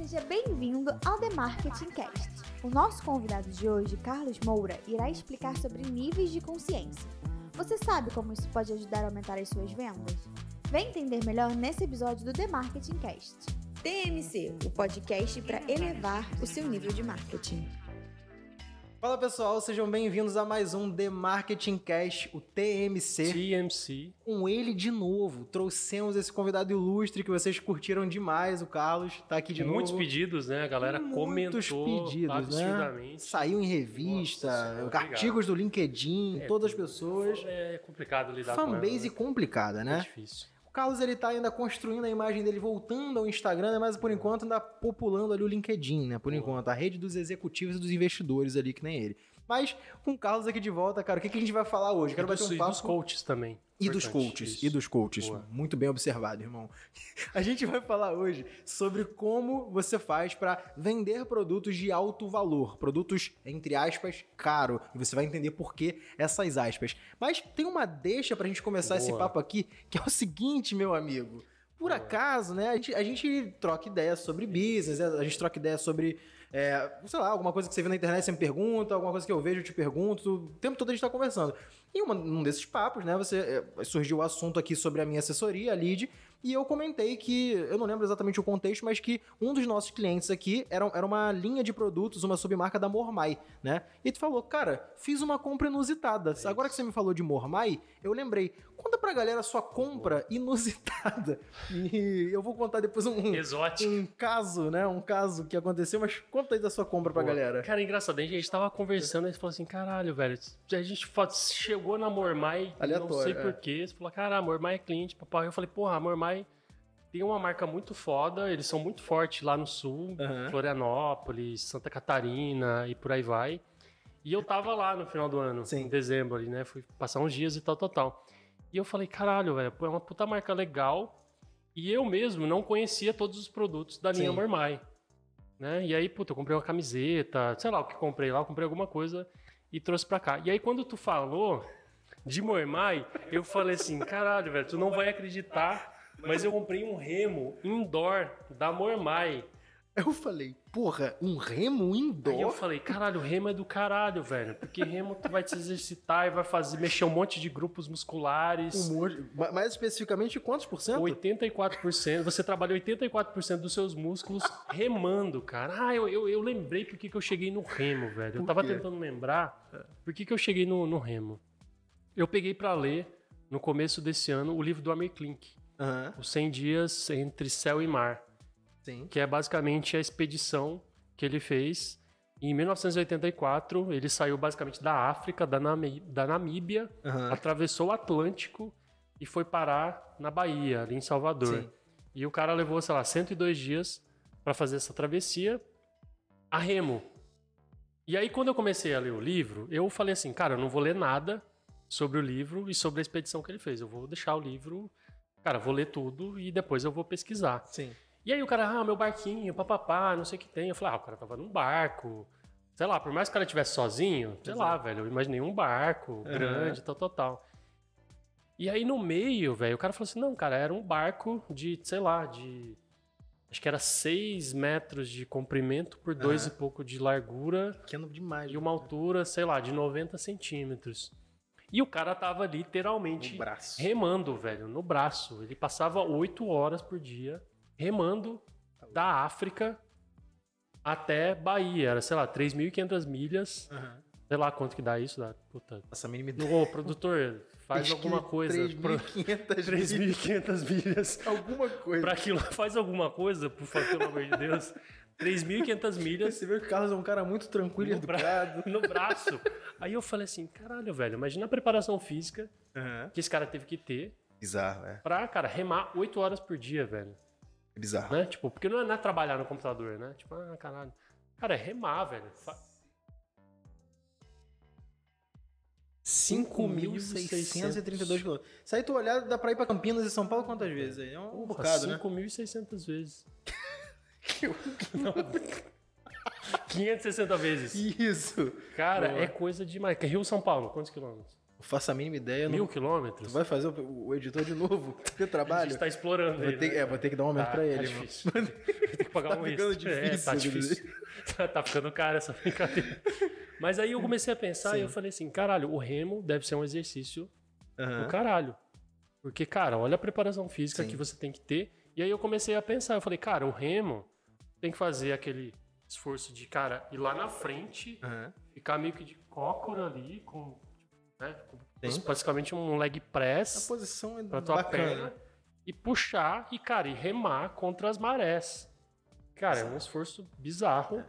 Seja bem-vindo ao The Marketing Cast. O nosso convidado de hoje, Carlos Moura, irá explicar sobre níveis de consciência. Você sabe como isso pode ajudar a aumentar as suas vendas? Vem entender melhor nesse episódio do The Marketing Cast. TMC, o podcast para elevar o seu nível de marketing. Fala pessoal, sejam bem-vindos a mais um The Marketing Cast, o TMC. TMC. Com ele de novo, trouxemos esse convidado ilustre que vocês curtiram demais, o Carlos, tá aqui de Muitos novo. pedidos, né? A galera Muitos comentou pedidos, né? absurdamente. Saiu em revista, Nossa artigos do LinkedIn, É, todas as pessoas. É complicado lidar com Fanbase ela, né? complicada, É né? difícil. O Carlos ele tá ainda construindo a imagem dele voltando ao Instagram, né? mas por enquanto ainda populando ali o LinkedIn, né? Por enquanto, a rede dos executivos e dos investidores ali, que nem ele. Mas com o Carlos aqui de volta, cara, o que, que a gente vai falar hoje? Quero e dos, bater um e papo. dos coaches também. E dos coaches, isso. e dos coaches. Boa. Muito bem observado, irmão. A gente vai falar hoje sobre como você faz para vender produtos de alto valor, produtos entre aspas caro, e você vai entender por que essas aspas. Mas tem uma deixa pra gente começar esse Boa. papo aqui, que é o seguinte, meu amigo. Por acaso, né? A gente, a gente troca ideias sobre business, a gente troca ideias sobre, é, sei lá, alguma coisa que você vê na internet, você me pergunta, alguma coisa que eu vejo, eu te pergunto. O tempo todo a gente tá conversando. E uma, num desses papos, né, você é, surgiu o assunto aqui sobre a minha assessoria, a lead, e eu comentei que, eu não lembro exatamente o contexto, mas que um dos nossos clientes aqui era, era uma linha de produtos, uma submarca da Mormai, né? E tu falou, cara, fiz uma compra inusitada. Agora que você me falou de Mormai, eu lembrei. Conta pra galera a sua compra inusitada. E eu vou contar depois um, Exótico. um caso, né? Um caso que aconteceu, mas conta aí da sua compra pra Pô, galera. Cara, engraçado. A gente tava conversando e falou assim: caralho, velho. A gente chegou na Mormai, não Aleatório, sei é. porquê. Você falou, cara, a Mormai é cliente, papai. Eu falei, porra, a Mormai tem uma marca muito foda, eles são muito fortes lá no sul, Aham. Florianópolis, Santa Catarina e por aí vai. E eu tava lá no final do ano, Sim. em dezembro ali, né? Fui passar uns dias e tal, tal, tal. E eu falei, caralho, velho, é uma puta marca legal. E eu mesmo não conhecia todos os produtos da linha. Mormai. Né? E aí, puta, eu comprei uma camiseta, sei lá o que comprei lá, eu comprei alguma coisa e trouxe pra cá. E aí, quando tu falou de Mormai, eu falei assim, caralho, velho, tu não vai acreditar, mas eu comprei um remo indoor da Mormai. Eu falei, porra, um remo indoor? Aí eu falei, caralho, remo é do caralho, velho. Porque remo tu vai te exercitar e vai fazer, mexer um monte de grupos musculares. Um monte- ma- Mais especificamente, quantos por cento? 84%, você trabalha 84% dos seus músculos remando, cara. Ah, eu, eu, eu lembrei por que eu cheguei no remo, velho. Eu tava tentando lembrar por que que eu cheguei no, no remo. Eu peguei pra ler, no começo desse ano, o livro do Amir Klink, Aham, Os 100 Dias Entre Céu e Mar, sim. que é basicamente a expedição que ele fez. Em 1984, ele saiu basicamente da África, da, da Namíbia, Aham. atravessou o Atlântico e foi parar na Bahia, ali em Salvador. Sim. E o cara levou, sei lá, 102 dias pra fazer essa travessia a remo. E aí, quando eu comecei a ler o livro, eu falei assim, cara, eu não vou ler nada sobre o livro e sobre a expedição que ele fez. Eu vou deixar o livro, cara, vou ler tudo e depois eu vou pesquisar. Sim. E aí o cara, ah, meu barquinho, papapá, não sei o que tem. Eu falei, ah, o cara tava num barco. Sei lá, por mais que o cara estivesse sozinho, sei lá, velho, eu imaginei um barco grande, tal, tal, tal. E aí no meio, velho, o cara falou assim, não, cara, era um barco de, sei lá, de... Acho que era 6 metros de comprimento por dois e pouco de largura Pequeno demais. e uma altura, sei lá, de 90 centímetros. E o cara tava literalmente remando, velho, no braço. Ele passava 8 horas por dia remando da África até Bahia. Era, sei lá, 3.500 milhas. Aham. Sei lá quanto que dá isso. Dá, puta. Essa mínima ideia. Ô, produtor, faz alguma coisa. 3.500 milhas. 3.500 milhas. Alguma coisa. Pra aquilo, faz alguma coisa, por favor, pelo amor de Deus. 3.500 milhas Você vê que o Carlos é um cara muito tranquilo e no, bra- educado. no braço. Aí eu falei assim, caralho, velho, imagina a preparação física Aham. que esse cara teve que ter Bizarro, é. pra, cara, remar 8 horas por dia, velho. É bizarro. Né? Tipo, porque não é, não é trabalhar no computador, né? Tipo, ah, caralho. Cara, é remar, velho. Fa- 5.632 quilômetros. Se aí tu olhar, dá pra ir pra Campinas e São Paulo quantas vezes? aí? É um Porra, bocado, né? 5.600 vezes. Não. 560 vezes. Isso. Cara, Boa. é coisa demais. Rio São Paulo, quantos quilômetros? Não faço a mínima ideia. Mil Não... quilômetros? Tu vai fazer o, o editor de novo? Que A trabalho? gente tá explorando Vou ele, ter, né? é, vou ter que dar um momento Tá, pra tá ele. mano. difícil. Tem que pagar Tá um ficando extra. É, difícil, tá difícil. Tá, tá ficando caro essa brincadeira. Mas aí eu comecei a pensar e eu falei assim, caralho, o remo deve ser um exercício do caralho. Porque, cara, olha a preparação física Sim. que você tem que ter. E aí eu comecei a pensar, eu falei, cara, o remo tem que fazer aquele esforço de, cara, ir lá na frente, Aham. ficar meio que de cócora ali, com, né, com basicamente um leg A press posição é pra tua bacana. perna e puxar e, cara, e remar contra as marés. Cara, é um esforço bizarro.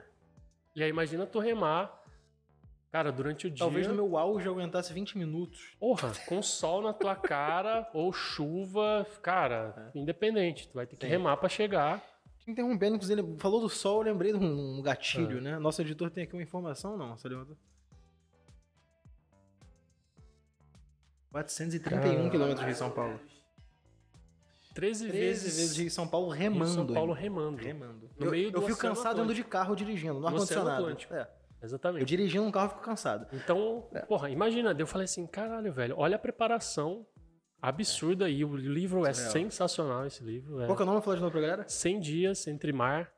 E aí imagina tu remar, cara, durante o dia. Talvez no meu auge eu aguentasse 20 minutos. Porra, com sol na tua cara ou chuva, cara, independente, tu vai ter que É. Sim. remar pra chegar. Te Interrompendo, inclusive, ele falou do sol, eu lembrei de um, gatilho, Ah. né? Nosso editor tem aqui uma informação, não? Você levantou? 431 Cara. quilômetros de São Paulo. 13, 13 vezes, vezes de São Paulo em remando. São Paulo remando. remando. No eu meio do eu fico cansado andando de carro dirigindo, no ar-condicionado. Atlântico. É. Eu Exatamente. dirigindo um carro e fico cansado. Então, É. porra, imagina, eu falei assim, caralho, velho, olha a preparação absurda aí. O livro é Surreal. sensacional, esse livro. É Qual que é o nome? Fala de novo pra galera? 100 dias entre mar,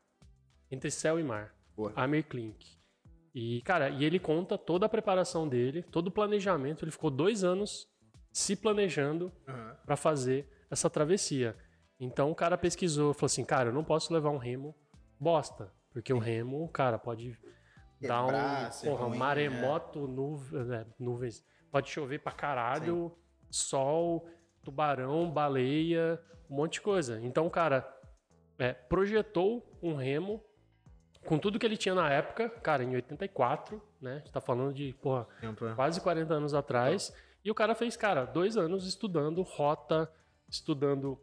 entre céu e mar. Boa. Amir Klink. E, cara, e ele conta toda a preparação dele, todo o planejamento. Ele ficou dois anos se planejando Aham. para fazer essa travessia. Então o cara pesquisou, falou assim, cara, eu não posso levar um remo bosta, porque o remo, cara, pode Quebrar, um, ser porra, um ruim, maremoto, nuve- é, nuvens, pode chover pra caralho, sol, tubarão, baleia, um monte de coisa. Então cara é, projetou um remo com tudo que ele tinha na época, cara, em 84, né? A gente tá falando de, porra, Tempo, é. quase 40 anos atrás. E o cara fez, cara, dois anos estudando rota, estudando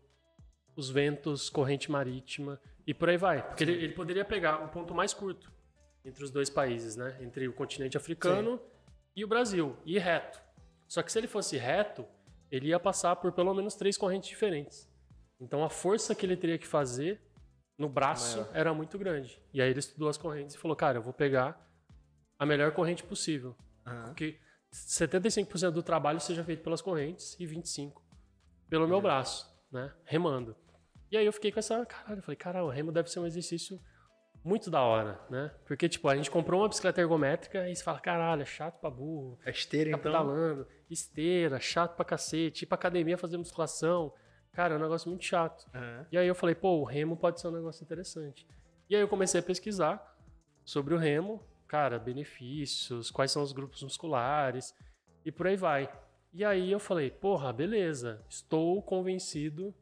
os ventos, corrente marítima e por aí vai. Porque ele, ele poderia pegar o ponto mais curto entre os dois países, né? Entre o continente africano e o Brasil, e reto. Só que se ele fosse reto, ele ia passar por pelo menos três correntes diferentes. Então a força que ele teria que fazer no braço Maior. era muito grande. E aí ele estudou as correntes e falou, cara, eu vou pegar a melhor corrente possível Aham. que 75% do trabalho seja feito pelas correntes e 25% pelo meu braço, né? Remando. E aí eu fiquei com essa. Caralho, eu falei, cara, o remo deve ser um exercício muito da hora, né? Porque, tipo, a gente comprou uma bicicleta ergométrica e você fala, caralho, é chato pra burro, A esteira, ficar então. pedalando, esteira, chato pra cacete, ir pra academia fazer musculação. Cara, é um negócio muito chato. Aham. E aí eu falei, pô, o remo pode ser um negócio interessante. E aí eu comecei a pesquisar sobre o remo, cara, benefícios, quais são os grupos musculares e por aí vai. E aí eu falei, porra, beleza, estou convencido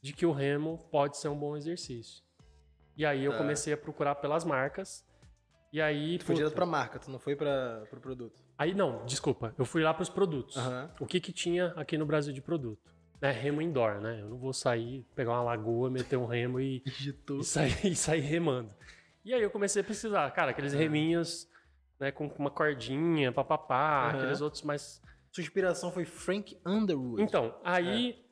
de que o remo pode ser um bom exercício. E aí eu Tá. comecei a procurar pelas marcas. E aí, Tu foi direto pra marca, tu não foi pra, pro produto. aí não, desculpa, eu fui lá para os produtos. Aham. O que que tinha aqui no Brasil de produto? É remo indoor, né? Eu não vou sair, pegar uma lagoa, meter um remo e e sair, e sair remando. E aí eu comecei a precisar, cara, aqueles reminhos, né, com uma cordinha, papapá, Aham. aqueles outros mais. Sua inspiração foi Frank Underwood. Então, aí.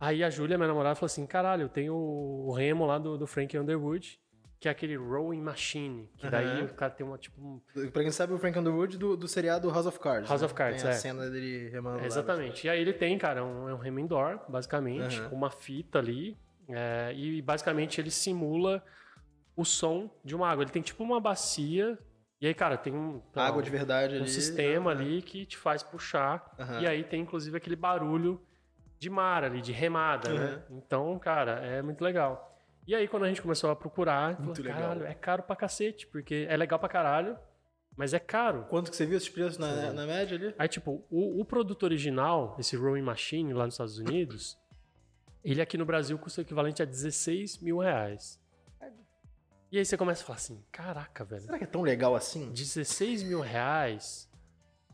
Aí a Júlia, minha namorada, falou assim: caralho, eu tenho o remo lá do, do Frank Underwood, que é aquele rowing machine. Que daí Aham. o cara tem uma, tipo. um- Pra quem sabe, o Frank Underwood do, do seriado House of Cards. House né? of Cards, Tem a é. cena dele remando lá. Exatamente. E aí ele tem, cara, um, é um remo indoor, basicamente, Aham. com uma fita ali. é, e basicamente ele simula o som de uma água. Ele tem tipo uma bacia. E aí, cara, tem um. lá, Água de verdade um ali. sistema ali que te faz puxar. E aí tem inclusive aquele barulho de mar ali, de remada, né? Então, cara, é muito legal. E aí, quando a gente começou a procurar, falou, Muito legal. caralho, é caro pra cacete, porque é legal pra caralho, mas é caro. Quanto que você viu esses preços na, na média ali? Aí, tipo, o, o produto original, esse Rowing Machine lá nos Estados Unidos, ele aqui no Brasil custa o equivalente a 16 mil reais. E aí você começa a falar assim, caraca, velho. Será que é tão legal assim? 16 mil reais?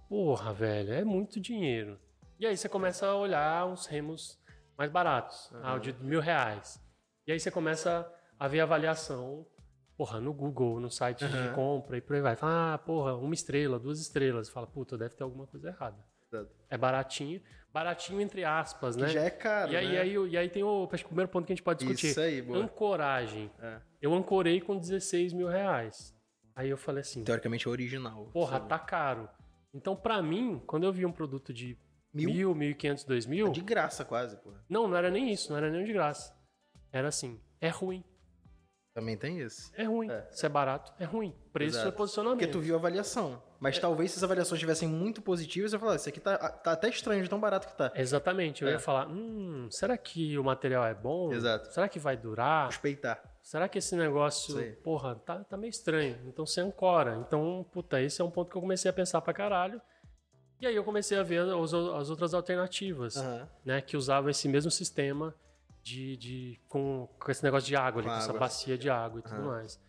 Porra, velho, é muito dinheiro. E aí você começa a olhar uns remos mais baratos, ah, o de mil reais. E aí você começa a ver a avaliação, porra, no Google, no site de Aham. compra e por aí vai. Fala, ah, porra, uma estrela, duas estrelas. Fala, puta, deve ter alguma coisa errada. É baratinho, baratinho entre aspas, né? Já é caro, e, aí, né? e, aí, e aí tem o, acho que o primeiro ponto que a gente pode discutir. Isso aí, boa. Ancoragem. É. Eu ancorei com 16 mil reais. Aí eu falei assim, Teoricamente é original. Porra, tá caro. Então, pra mim, quando eu vi um produto de Mil? mil, mil e quinhentos, dois mil, De graça, quase, porra. não, não era nem isso, não era nem de graça. Era assim, é ruim, Também tem isso. é ruim. É. Se é barato, é ruim. Preço Exato. é posicionamento. Porque tu viu a avaliação. Mas talvez se as avaliações estivessem muito positivas, você falar, isso aqui tá, tá até estranho de tão barato que tá. Exatamente, eu É. ia falar, hum, será que o material é bom? Exato. Será que vai durar? Respeitar. Será que esse negócio, aí. porra, tá, tá meio estranho. Então você ancora. Então, puta, esse é um ponto que eu comecei a pensar pra caralho. E aí eu comecei a ver as, as outras alternativas, Aham. né? Que usavam esse mesmo sistema de, de com, com esse negócio de água ali, Com essa água. bacia de água e tudo mais.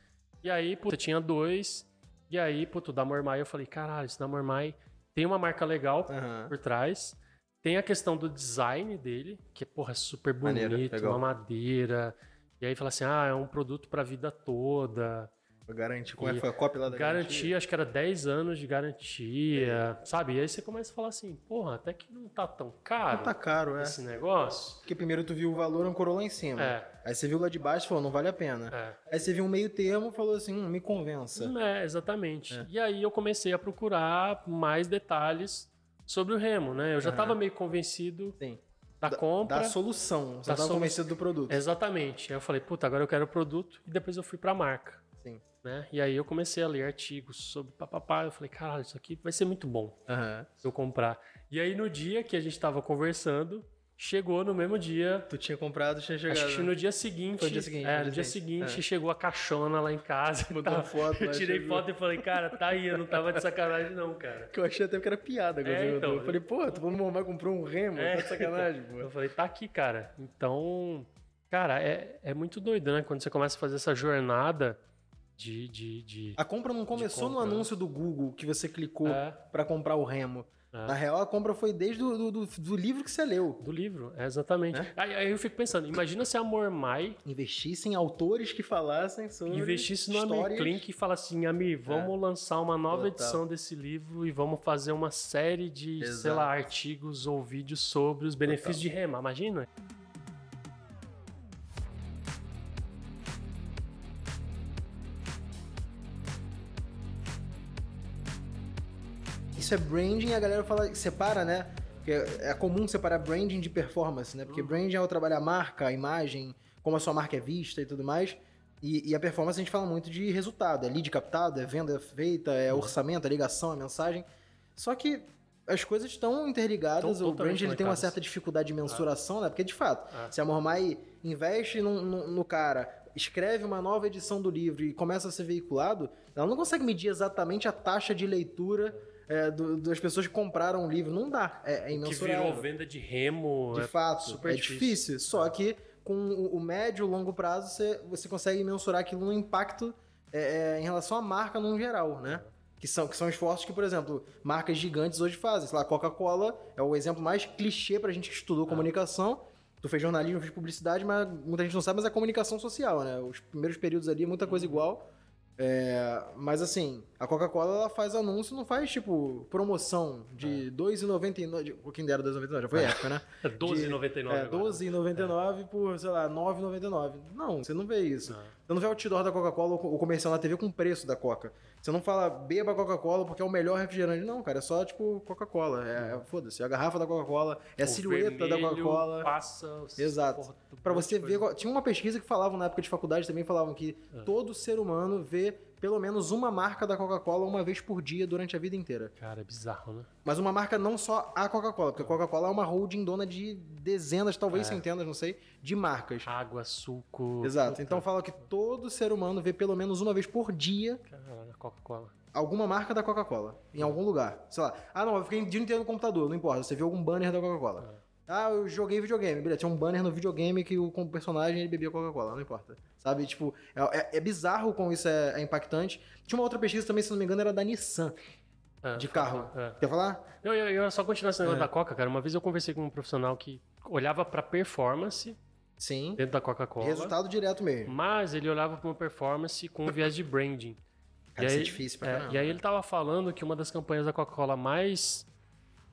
E aí, puta, tinha dois. E aí, puta, o da Mormai, eu falei, caralho, esse da Mormai tem uma marca legal Aham. por trás. Tem a questão do design dele, que porra, é super bonito, Maneiro, uma madeira. E aí fala assim: ah, é um produto pra vida toda. Garantir. Como é que foi a cópia lá da Garantia, acho que era 10 anos de garantia, sabe? E aí você começa a falar assim: porra, até que não tá tão caro Não tá caro, é. esse negócio. Porque primeiro tu viu o valor, ancorou lá em cima. É. Aí você viu lá de baixo e falou, não vale a pena. É. Aí você viu um meio termo e falou assim, hum, me convença. É, exatamente. É. E aí eu comecei a procurar mais detalhes sobre o remo, né? Eu já Aham. tava meio convencido Sim. da, compra. Da solução. Você Da tava solu- convencido do produto. Exatamente. Aí eu falei, puta, agora eu quero o produto. E depois eu fui pra marca. Sim. né? E aí eu comecei a ler artigos sobre papapá. Eu falei, caralho, isso aqui vai ser muito bom Aham. se eu comprar. E aí no dia que a gente tava conversando, chegou no mesmo dia. Tu tinha comprado, tinha chegado. Acho que no dia seguinte. Foi no dia seguinte, É, no dia seguinte. É. chegou a caixona lá em casa. Botou uma foto Eu lá, tirei chegou. foto e falei, cara, tá aí, eu não tava de sacanagem, não, cara. Que eu achei até que era piada. É, então. eu falei, pô, tu vamos mamar comprou um remo, É. tá de sacanagem, pô. Eu falei, tá aqui, cara. Então, cara, é, é muito doido, né? Quando você começa a fazer essa jornada de. de, de... A compra não começou compra, no anúncio do Google que você clicou É. pra comprar o remo. É. Na real, a compra foi desde do, do, do- livro que você leu. Do livro, é exatamente. É? Aí, aí eu fico pensando, imagina se a Mormai Investisse em autores que falassem sobre investisse no Amir. Klink e fala assim, Amir, vamos lançar uma nova É. Total. edição desse livro e vamos fazer uma série de, sei Exato. lá, artigos ou vídeos sobre os benefícios de rema. Imagina? Isso é branding, a galera fala, separa, né? Porque é comum separar branding de performance, né? Porque branding é o trabalhar a marca, a imagem, como a sua marca é vista e tudo mais. E, e a performance a gente fala muito de resultado, é lead captado, é venda feita, é orçamento, é ligação, é mensagem. Só que as coisas estão interligadas, o brand ele tem uma certa dificuldade de mensuração, né? Porque de fato, Ah. se a Mormai investe no, no- no cara, escreve uma nova edição do livro e começa a ser veiculado, ela não consegue medir exatamente a taxa de leitura é, do- das pessoas que compraram o livro. Não dá, é, é Que imensurável. virou venda de remo. De é fato, super é difícil. Só que com o, o médio e longo prazo, você, você consegue mensurar aquilo no impacto é, é, em relação à marca no geral, né? Que são, que são esforços que, por exemplo, marcas gigantes hoje fazem. Sei lá, a Coca-Cola é o exemplo mais clichê pra gente que estudou É. comunicação. Tu fez jornalismo, fez publicidade, mas muita gente não sabe, mas é comunicação social, né? Os primeiros períodos ali, muita coisa igual. É, mas assim, a Coca-Cola ela faz anúncio, não faz tipo promoção de R$ 2,99. de- Quem dera R$ 2,99, já foi época, né? É 12,99 É, agora. 12,99 por, sei lá, 9,99. Não, você não vê isso. Não. Você não vê o outdoor da Coca-Cola ou o comercial na TV com o preço da Coca. Você não fala beba Coca-Cola porque é o melhor refrigerante. Não, cara, é só tipo Coca-Cola. É, é- foda-se, é a garrafa da Coca-Cola, é a O silhueta da Coca-Cola. Passa Exato. monte você ver. Tinha uma pesquisa que falavam na época de faculdade também, falavam que É. todo ser humano vê pelo menos uma marca da Coca-Cola uma vez por dia durante a vida inteira. Cara, é bizarro, né? Mas uma marca não só a Coca-Cola, porque a Coca-Cola é uma holding dona de dezenas, talvez É. centenas, não sei, de marcas. Água, suco. Exato. puta, Então fala que todo ser humano vê pelo menos uma vez por dia Caralho, Coca-Cola. alguma marca da Coca-Cola. Em algum lugar. Sei lá. Ah, não, eu fiquei o dia inteiro no computador, não importa. Você viu algum banner da Coca-Cola. Ah, eu joguei videogame. Beleza, tinha um banner no videogame que o personagem ele bebia Coca-Cola, não importa. Sabe? Tipo, é, é- é bizarro como isso é, é impactante. Tinha uma outra pesquisa também, se não me engano, era da Nissan, É, de carro. é. Quer falar? Eu, eu, eu só continuar esse negócio É. da Coca, cara. Uma vez eu conversei com um profissional que olhava pra performance Sim. dentro da Coca-Cola. Resultado direto mesmo. Mas ele olhava pra uma performance com um viés de branding. Cara, E é aí- difícil pra É, caramba. e aí ele tava falando que uma das campanhas da Coca-Cola mais,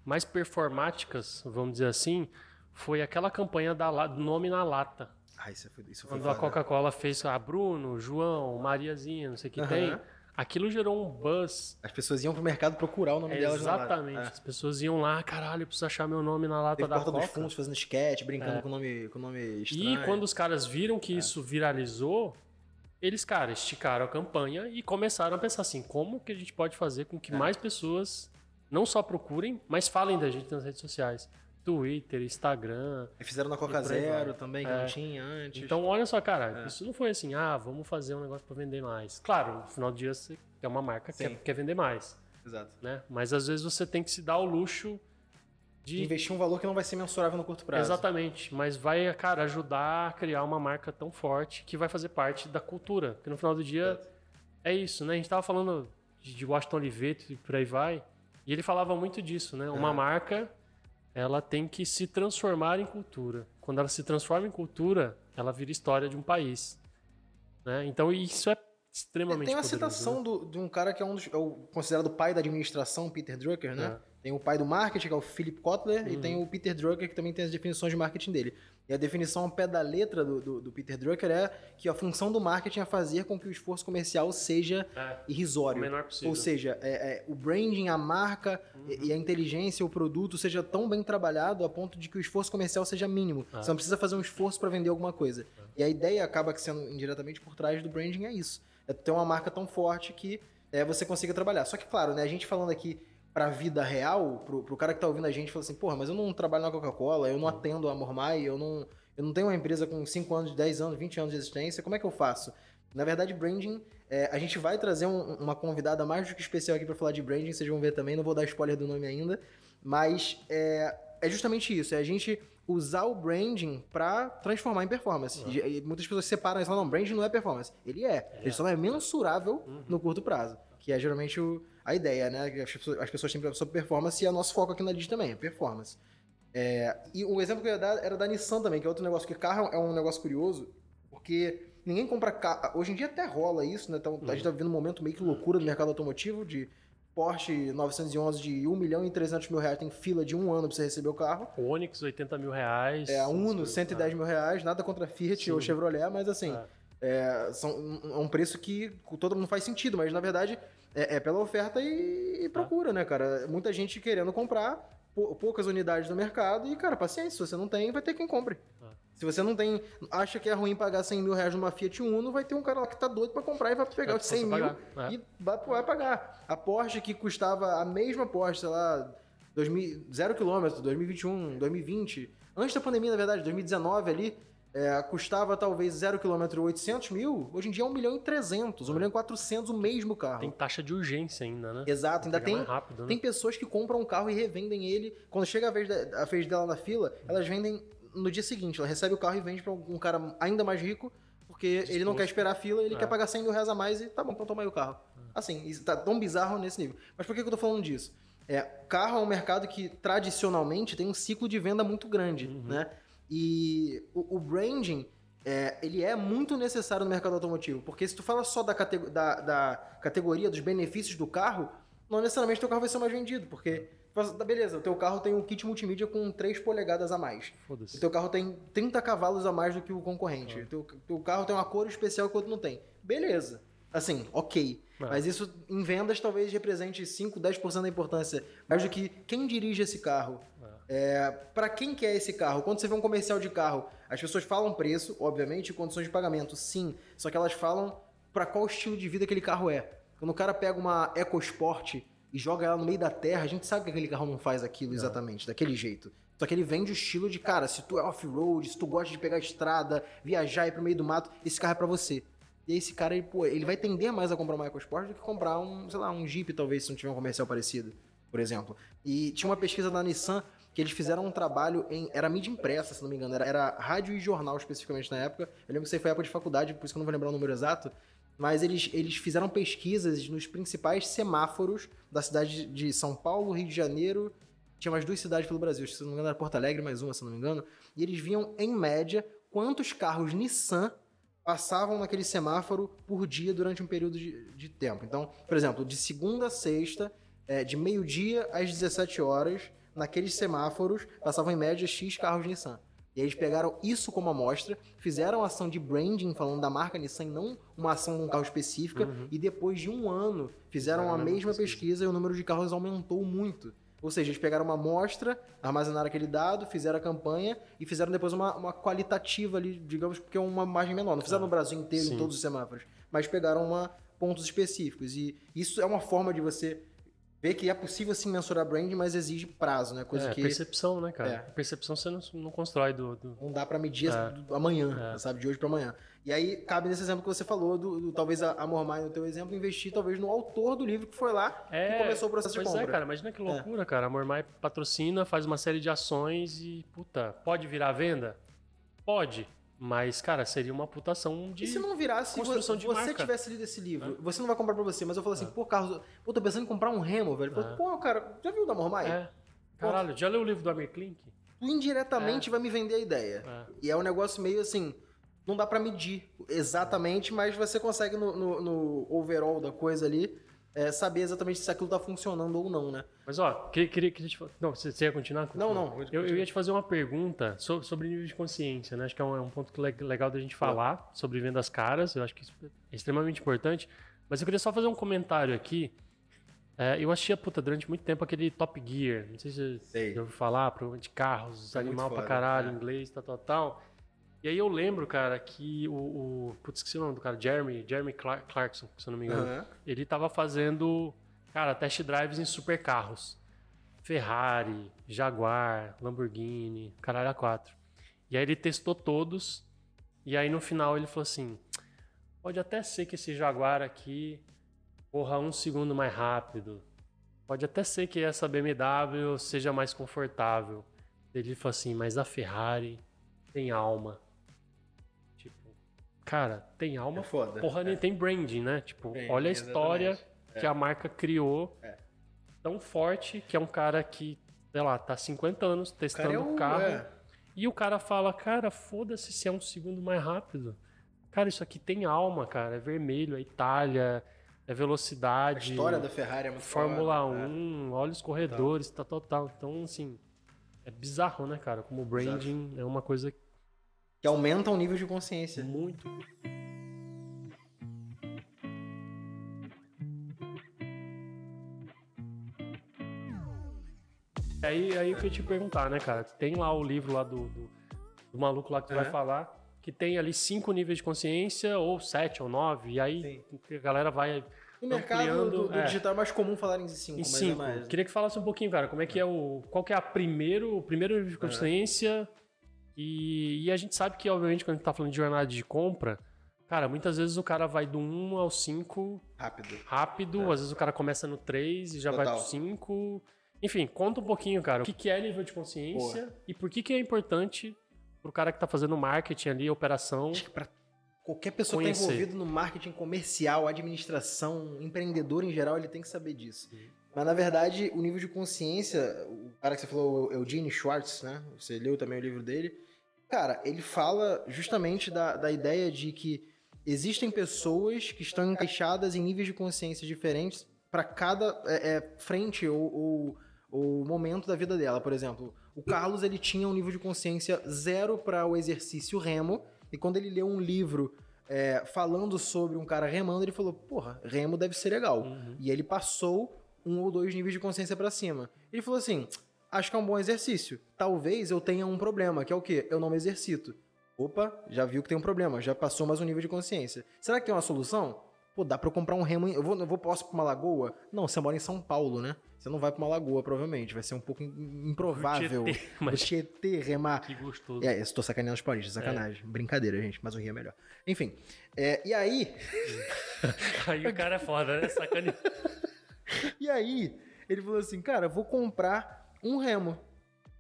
mais performáticas, vamos dizer assim, foi aquela campanha da do nome na lata. Ah, isso foi, isso foi Quando a foda. Coca-Cola fez a Bruno, João, Mariazinha, não sei o que Aham. tem. Aquilo gerou um buzz. As pessoas iam pro mercado procurar o nome delas na lata. Exatamente. É. As pessoas iam lá, caralho, eu preciso achar meu nome na lata Teve da Porta dos Coca. Fundos fazendo sketch, brincando É. com o nome, com nome E estranho. quando os caras viram É. que isso viralizou, eles, cara, esticaram a campanha e começaram a pensar assim, como que a gente pode fazer com que É. mais pessoas não só procurem, mas falem da gente nas redes sociais. Twitter, Instagram. E fizeram na Coca Zero também, que É. não tinha antes. Então, olha só, cara, É. isso não foi assim, ah, vamos fazer um negócio pra vender mais. Claro, no final do dia você é uma marca que quer, quer vender mais, Exato. né? Mas às vezes você tem que se dar o luxo De de investir um valor que não vai ser mensurável no curto prazo. Exatamente, mas vai, cara, ajudar a criar uma marca tão forte que vai fazer parte da cultura. Porque no final do dia Exato. é isso, né? A gente tava falando de Washington Oliveto e por aí vai, e ele falava muito disso, né? Uma Aham. marca, ela tem que se transformar em cultura. Quando ela se transforma em cultura, ela vira história de um país, né? Então isso é extremamente Tem uma poderoso, citação né? do- de um cara que é um dos, é o considerado pai da administração, Peter Drucker, né? É. Tem o pai do marketing, que é o Philip Kotler, e Uhum. tem o Peter Drucker, que também tem as definições de marketing dele. E a definição ao pé da letra do, do- do Peter Drucker é que a função do marketing é fazer com que o esforço comercial seja É, o irrisório. menor possível. Ou seja, é- é, o branding, a marca e- e a inteligência, o produto seja tão bem trabalhado a ponto de que o esforço comercial seja mínimo. Ah. Você não precisa fazer um esforço para vender alguma coisa. E a ideia acaba que sendo indiretamente por trás do branding é isso. É ter uma marca tão forte que é, você consiga trabalhar. Só que, claro, né, a gente falando aqui pra vida real, pro, pro cara que tá ouvindo a gente, fala assim, porra, mas eu não trabalho na Coca-Cola, eu não atendo a Mormai, eu não, eu não tenho uma empresa com 5 anos, 10 anos, 20 anos de existência, como é que eu faço? Na verdade, branding, é, a gente vai trazer um- uma convidada mais do que especial aqui pra falar de branding, vocês vão ver também, não vou dar spoiler do nome ainda, mas é, é justamente isso, é a gente usar o branding pra transformar em performance. E, e muitas pessoas separam isso, falam, não, branding não é performance. Ele é, ele só não é mensurável no curto prazo, que é geralmente o- a ideia, né? Que as pessoas, as pessoas têm sobre performance e é nosso foco aqui na Digi também, é performance. É, e o exemplo que eu ia dar era da Nissan também, que é outro negócio, que carro é um negócio curioso, porque ninguém compra carro. Hoje em dia até rola isso, né? Então, A gente tá vivendo um momento meio que loucura do mercado automotivo, de Porsche 911 de 1 milhão e 300 mil reais, tem fila de um ano pra você receber o carro. O Onix, 80 mil reais. É, a Uno, essas 110 coisas, mil reais, nada contra Fiat Sim. ou Chevrolet, mas assim, É. é, são, é um preço que todo mundo faz sentido, mas na verdade é, é pela oferta e, e procura, né, cara? Muita gente querendo comprar, pou- poucas unidades no mercado e, cara, paciência, se você não tem, vai ter quem compre. Ah. Se você não tem, acha que é ruim pagar 100 mil reais numa Fiat Uno, vai ter um cara lá que tá doido pra comprar e vai pegar É, os 100 você mil pagar, é. e vai, vai pagar. A Porsche que custava a mesma Porsche, sei lá, 2000, 0 km, 2021, 2020, antes da pandemia, na verdade, 2019 ali, é, custava talvez 0 km 800 mil, hoje em dia é 1 milhão e 300, 1 milhão e 400 o mesmo carro. Tem taxa de urgência ainda, né? Exato, ainda tem, rápido, né? tem pessoas que compram um carro e revendem ele. Quando chega a vez, da- a vez dela na fila, elas vendem no dia seguinte. Ela recebe o carro e vende pra um cara ainda mais rico, porque ele não Disposto. quer esperar a fila, ele É. quer pagar 100 mil reais a mais e tá bom, então toma aí o carro. Assim, tá tão bizarro nesse nível. Mas por que, que eu tô falando disso? É, carro é um mercado que tradicionalmente tem um ciclo de venda muito grande, Uhum. né? E o, o branding, é, ele é muito necessário no mercado automotivo, porque se tu fala só da, categ- da- da categoria dos benefícios do carro, não necessariamente teu carro vai ser mais vendido, porque, tá, beleza, o teu carro tem um kit multimídia com 3 polegadas a mais. O teu carro tem 30 cavalos a mais do que o concorrente. O teu, teu carro tem uma cor especial que o outro não tem. Beleza. Assim, ok. É. Mas isso em vendas talvez represente 5, 10% da importância. Mais do que quem dirige esse carro. É, para quem quer esse carro? Quando você vê um comercial de carro, as pessoas falam preço, obviamente, e condições de pagamento, sim. Só que elas falam para qual estilo de vida aquele carro é. Quando o cara pega uma EcoSport e joga ela no meio da terra, a gente sabe que aquele carro não faz aquilo exatamente, daquele jeito. Só que ele vende o estilo de, cara, se tu é off-road, se tu gosta de pegar a estrada, viajar e ir pro meio do mato, esse carro é pra você. E aí esse cara, ele, pô, ele vai tender mais a comprar uma EcoSport do que comprar um, sei lá, um Jeep, talvez, se não tiver um comercial parecido, por exemplo. E tinha uma pesquisa da Nissan que eles fizeram um trabalho em. Era mídia impressa, se não me engano. Era, era rádio e jornal especificamente na época. Eu lembro que isso aí foi época de faculdade, por isso que eu não vou lembrar o número exato. Mas eles, eles fizeram pesquisas nos principais semáforos da cidade de São Paulo, Rio de Janeiro. Tinha mais duas cidades pelo Brasil, se não me engano era Porto Alegre, mais uma, se não me engano. E eles viam, em média, quantos carros Nissan passavam naquele semáforo por dia durante um período de, de tempo. Então, por exemplo, de segunda a sexta, é, de meio-dia às 17 horas, naqueles semáforos, passavam em média X carros Nissan. E eles pegaram isso como amostra, fizeram ação de branding falando da marca Nissan, não uma ação com um carro específica, Uhum. e depois de um ano fizeram a mesma pesquisa. pesquisa. e o número de carros aumentou muito. Ou seja, eles pegaram uma amostra, armazenaram aquele dado, fizeram a campanha e fizeram depois uma, uma qualitativa ali, digamos, porque é uma margem menor. Não fizeram no Brasil inteiro, em Sim. todos os semáforos, mas pegaram uma, pontos específicos. E isso é uma forma de você ver que é possível sim mensurar branding, mas exige prazo, né? Coisa é, que percepção, né, cara? É. Percepção você não, não constrói do, do- não dá pra medir É. do- amanhã, É. sabe? De hoje pra amanhã. E aí cabe nesse exemplo que você falou, do, do- talvez a, a Mormai, no teu exemplo, investir talvez no autor do livro que foi lá É, que começou o processo de Pois compra. é, cara, imagina que loucura, cara. A Mormai patrocina, faz uma série de ações e, puta, pode virar venda? Pode. Mas, cara, seria uma putação de. E se não virasse, construção vo- de você marca. tivesse lido esse livro, você não vai comprar pra você, mas eu falo assim, pô, Carlos, pô, tô pensando em comprar um remo, velho. Pô, É. Pô, cara, já viu o da Mormai? É. Caralho, já leu o livro do Amir Klink? Indiretamente vai me vender a ideia. É. E é um negócio meio assim, não dá pra medir exatamente, mas você consegue no, no- no overall da coisa ali é, saber exatamente se aquilo tá funcionando ou não, né? Mas, ó, queria, queria, queria te Não, você, você ia continuar? Não, não. Eu, eu ia te fazer uma pergunta so- sobre nível de consciência, né? Acho que é um, é um ponto le- legal da gente falar sobre vendas caras. Eu acho que isso é extremamente importante. Mas eu queria só fazer um comentário aqui. É, eu achei, puta, durante muito tempo aquele Top Gear. Não sei se você já ouviu falar, de carros, É muito animal pra caralho, é. inglês, tal, tal, tal. E aí eu lembro, cara, que o. o putz, esqueci o nome do cara, Jeremy, Jeremy Clar- Clarkson, se eu não me engano Aham. ele tava fazendo, cara, test drives em supercarros. Ferrari, Jaguar, Lamborghini, caralho a quatro. E aí ele testou todos. E aí no final ele falou assim: pode até ser que esse Jaguar aqui corra um segundo mais rápido. Pode até ser que essa BMW seja mais confortável. Ele falou assim, mas a Ferrari tem alma. Cara, tem alma. É foda. Porra, É. nem tem branding, né? Tipo, Tem, olha a história exatamente. que a marca criou É. tão forte que é um cara que, sei lá, tá 50 anos testando é o carro. é. E o cara fala, cara, foda-se se é um segundo mais rápido. Cara, isso aqui tem alma, cara. É vermelho, é Itália, é A velocidade. história da Ferrari é muito Fórmula foda, é. 1, olha os corredores, tal, tal, tal. Então, assim, é bizarro, né, cara? Como o branding é uma coisa Que aumenta o nível de consciência. muito. Aí, aí eu queria te perguntar, né, cara? Tem lá o livro lá do, do, do maluco lá que tu vai falar, que tem ali cinco níveis de consciência, ou sete, ou nove, e aí a galera vai No mercado criando- do, do é. digital é mais comum falar em cinco, em mas é cinco. mais. Queria que falasse um pouquinho, cara, como é que é o. Qual que é a primeiro, o primeiro nível de consciência? E, e a gente sabe que, obviamente, quando a gente tá falando de jornada de compra, cara, muitas vezes o cara vai do 1 ao 5 Rápido. rápido, às vezes o cara começa no 3 e já vai Total. pro 5. Enfim, conta um pouquinho, cara, o que, que é nível de consciência e por que, que é importante pro cara que tá fazendo marketing ali, operação. Acho que pra qualquer pessoa que tá Conhecer. envolvido no marketing comercial, administração, empreendedor em geral, ele tem que saber disso. Mas na verdade, o nível de consciência, o cara que você falou, o Eugene Schwartz, né? Você leu também o livro dele. Cara, ele fala justamente da, da ideia de que existem pessoas que estão encaixadas em níveis de consciência diferentes para cada é, é, frente ou, ou, ou momento da vida dela. Por exemplo, o Carlos ele tinha um nível de consciência zero para o exercício remo e quando ele leu um livro é, falando sobre um cara remando, ele falou: Porra, remo deve ser legal. Uhum. E ele passou um ou dois níveis de consciência para cima. Ele falou assim: Acho que é um bom exercício. Talvez eu tenha um problema, que é o quê? Eu não me exercito. Opa, já viu que tem um problema, já passou mais um nível de consciência. Será que tem uma solução? Pô, dá pra eu comprar um remo. em- Eu vou, eu vou posso pra uma lagoa? Não, você mora em São Paulo, né? Você não vai pra uma lagoa, provavelmente. Vai ser um pouco im- improvável. Tietê, O mas Tietê remar. que gostoso. É, estou sacaneando os paulistas, sacanagem. Brincadeira, gente, mas o Rio é melhor. Enfim, é, e aí, Aí o cara é foda, né? Sacaneiro. e aí, ele falou assim, cara, vou comprar um remo.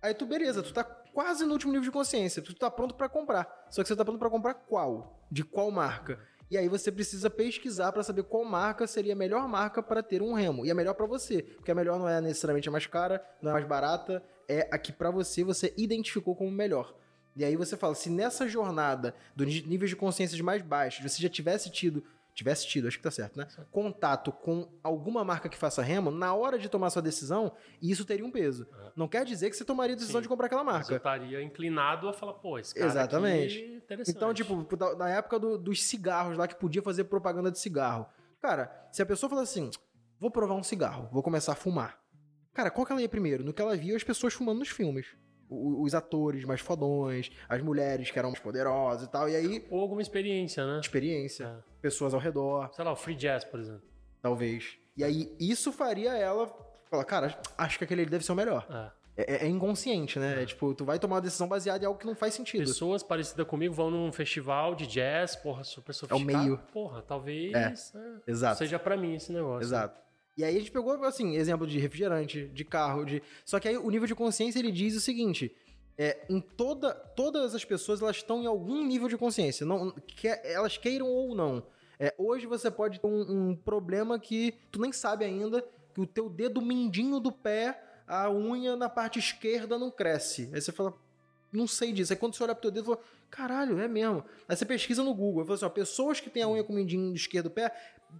Aí tu, beleza, tu tá quase no último nível de consciência, tu tá pronto pra comprar. Só que você tá pronto pra comprar qual? De qual marca? E aí você precisa pesquisar pra saber qual marca seria a melhor marca para ter um remo. E é melhor pra você, porque a melhor não é necessariamente a mais cara, não é a mais barata, é a que pra você você identificou como melhor. E aí você fala, se nessa jornada do ní- nível de consciência mais baixos você já tivesse tido tivesse tido, acho que tá certo, né? Contato com alguma marca que faça remo, na hora de tomar sua decisão, isso teria um peso. É. Não quer dizer que você tomaria a decisão Sim. de comprar aquela marca. estaria inclinado a falar, pô, esse cara Exatamente. é interessante. Então, tipo, na época do- dos cigarros lá que podia fazer propaganda de cigarro. Cara, se a pessoa falasse assim, vou provar um cigarro, vou começar a fumar. Cara, qual que ela ia primeiro? No que ela via as pessoas fumando nos filmes. O- Os atores mais fodões, as mulheres que eram mais poderosas e tal. E aí, Ou alguma experiência, né? experiência, É. pessoas ao redor, Sei lá, o free jazz, por exemplo. talvez. E aí, isso faria ela falar, cara, acho que aquele ali deve ser o melhor. É. É, é inconsciente, né? É tipo, tu vai tomar uma decisão baseada em algo que não faz sentido. Pessoas parecidas comigo vão num festival de jazz, porra, super sofisticado. meio. Porra, talvez É. é, Exato. seja pra mim esse negócio. Exato. E aí a gente pegou, assim, exemplo de refrigerante, de carro, de. Só que aí o nível de consciência ele diz o seguinte: é, em toda, todas as pessoas elas estão em algum nível de consciência, não, quer, elas queiram ou não. É, hoje você pode ter um, um problema que tu nem sabe ainda, que o teu dedo mindinho do pé, a unha na parte esquerda não cresce. Aí você fala, não sei disso. Aí quando você olha pro teu dedo, você fala, caralho, é mesmo. Aí você pesquisa no Google, fala assim, ó, pessoas que têm a unha com o mindinho esquerdo do pé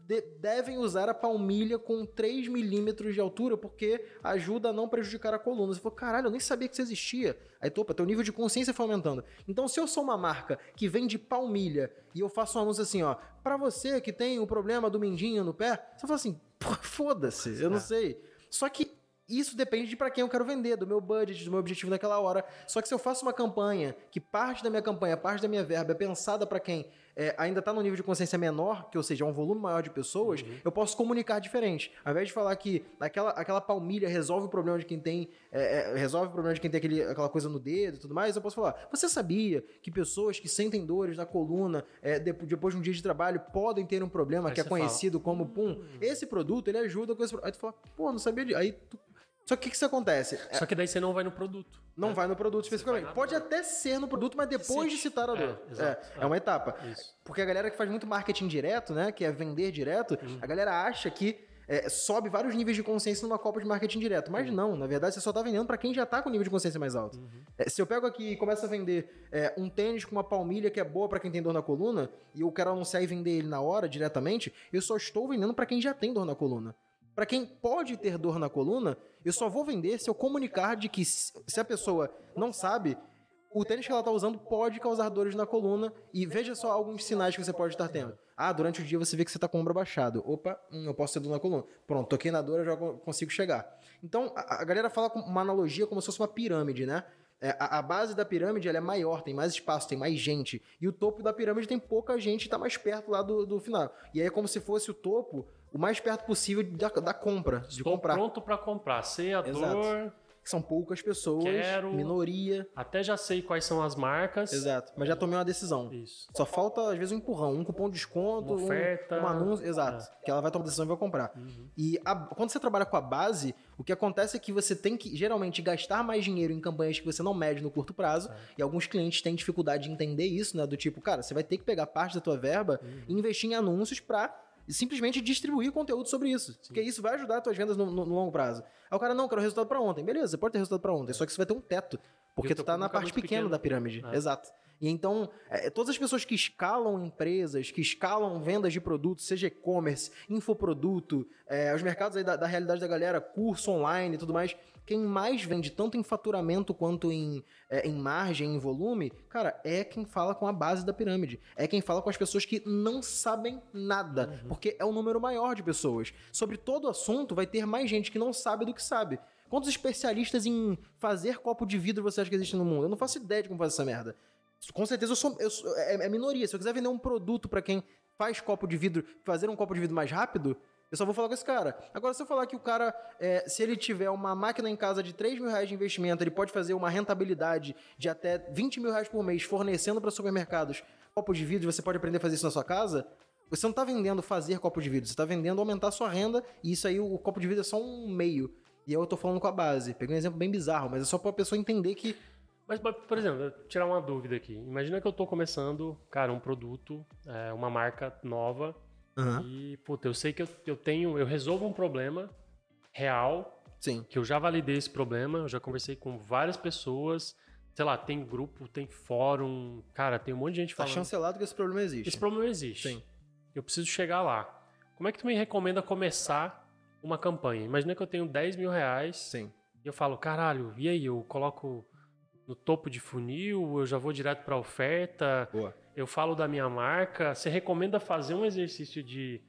de- devem usar a palmilha com 3 milímetros de altura porque ajuda a não prejudicar a coluna. Você falou, caralho, eu nem sabia que isso existia. Aí, topa, teu nível de consciência foi aumentando. Então, se eu sou uma marca que vende palmilha e eu faço um anúncio assim, ó, pra você que tem o problema do mindinho no pé, você fala assim, foda-se, eu não É. sei. Só que isso depende de pra quem eu quero vender, do meu budget, do meu objetivo naquela hora. Só que se eu faço uma campanha, que parte da minha campanha, parte da minha verba é pensada pra quem é, ainda tá no nível de consciência menor, que ou seja, é um volume maior de pessoas, Uhum. eu posso comunicar diferente. Ao invés de falar que aquela, aquela palmilha resolve o problema de quem tem. é, é, resolve o problema de quem tem aquele, aquela coisa no dedo e tudo mais, eu posso falar. Você sabia que pessoas que sentem dores na coluna é, de- depois de um dia de trabalho podem ter um problema Aí que é você fala, conhecido como pum? Esse produto ele ajuda com esse. pro-" Aí tu fala, pô, não sabia disso. Aí tu. Só que o que, isso acontece? É, Só que daí você não vai no produto. não né? vai no produto especificamente. Pode até ser no produto, mas depois de Sim. citar a É, dor. É, exato. é uma etapa. Isso. Porque a galera que faz muito marketing direto, né? Que é vender direto, Uhum. a galera acha que é, sobe vários níveis de consciência numa copa de marketing direto. Mas Uhum. não, na verdade, você só tá vendendo pra quem já tá com nível de consciência mais alto. É, se eu pego aqui e começo a vender é, um tênis com uma palmilha que é boa pra quem tem dor na coluna, e eu quero anunciar e vender ele na hora, diretamente, eu só estou vendendo pra quem já tem dor na coluna. Pra quem pode ter dor na coluna, eu só vou vender se eu comunicar de que se a pessoa não sabe, o tênis que ela tá usando pode causar dores na coluna e veja só alguns sinais que você pode estar tendo. Ah, durante o dia você vê que você tá com o ombro abaixado. Opa, hum, eu posso ter dor na coluna. Pronto, toquei na dor, eu já co- consigo chegar. Então, a, a galera fala com uma analogia como se fosse uma pirâmide, né? É, a, a base da pirâmide ela é maior, tem mais espaço, tem mais gente. E o topo da pirâmide tem pouca gente e tá mais perto lá do, do final. E aí é como se fosse o topo o mais perto possível da, da compra, de Estou comprar. pronto pra comprar. Sei a Exato. dor, são poucas pessoas, Quero. minoria. até já sei quais são as marcas. Exato. Mas já tomei uma decisão. Isso. Só falta, às vezes, um empurrão, um cupom de desconto, Uma um- oferta. um, anúncio. Exato. Que ela vai tomar uma decisão e vai comprar. Uhum. E a- quando você trabalha com a base, o que acontece é que você tem que, geralmente, gastar mais dinheiro em campanhas que você não mede no curto prazo. É. E alguns clientes têm dificuldade de entender isso, né? Do tipo, cara, você vai ter que pegar parte da tua verba Uhum. e investir em anúncios pra simplesmente distribuir conteúdo sobre isso. Porque isso vai ajudar as tuas vendas no, no- no longo prazo. Aí o cara, não, quero resultado pra ontem. Beleza, você pode ter resultado pra ontem. Só que você vai ter um teto. Porque E tu tá na é parte pequena pequeno. da pirâmide. É. Exato. E então, é, todas as pessoas que escalam empresas, que escalam vendas de produtos, seja e-commerce, infoproduto, é, os mercados aí da, da realidade da galera, curso online e tudo mais, quem mais vende tanto em faturamento quanto em, é, em margem, em volume, cara, é quem fala com a base da pirâmide. É quem fala com as pessoas que não sabem nada, porque é o número maior de pessoas. Sobre todo assunto, vai ter mais gente que não sabe do que sabe. Quantos especialistas em fazer copo de vidro você acha que existe no mundo? Eu não faço ideia de como fazer essa merda. Com certeza eu sou, eu sou- é, é minoria. Se eu quiser vender um produto pra quem faz copo de vidro, fazer um copo de vidro mais rápido, eu só vou falar com esse cara. Agora, se eu falar que o cara, é, se ele tiver uma máquina em casa de 3 mil reais de investimento, ele pode fazer uma rentabilidade de até 20 mil reais por mês fornecendo para supermercados copos de vidro, você pode aprender a fazer isso na sua casa. Você não tá vendendo fazer copo de vidro, você tá vendendo aumentar a sua renda, e isso aí, o copo de vidro é só um meio. E eu tô falando com a base. Peguei um exemplo bem bizarro, mas é só pra pessoa entender que. Mas, por exemplo, tirar uma dúvida aqui. Imagina que eu tô começando, cara, um produto, é, uma marca nova, e, puta, eu sei que eu, eu tenho, eu resolvo um problema real, Sim. que eu já validei esse problema, eu já conversei com várias pessoas, sei lá, tem grupo, tem fórum, cara, tem um monte de gente Tá falando. chancelado que esse problema existe. Esse problema existe. Sim. eu preciso chegar lá. Como é que tu me recomenda começar uma campanha? Imagina que eu tenho 10 mil reais Sim. e eu falo, caralho, e aí? Eu coloco no topo de funil, eu já vou direto pra oferta, Boa. Eu falo da minha marca. Você recomenda fazer um exercício de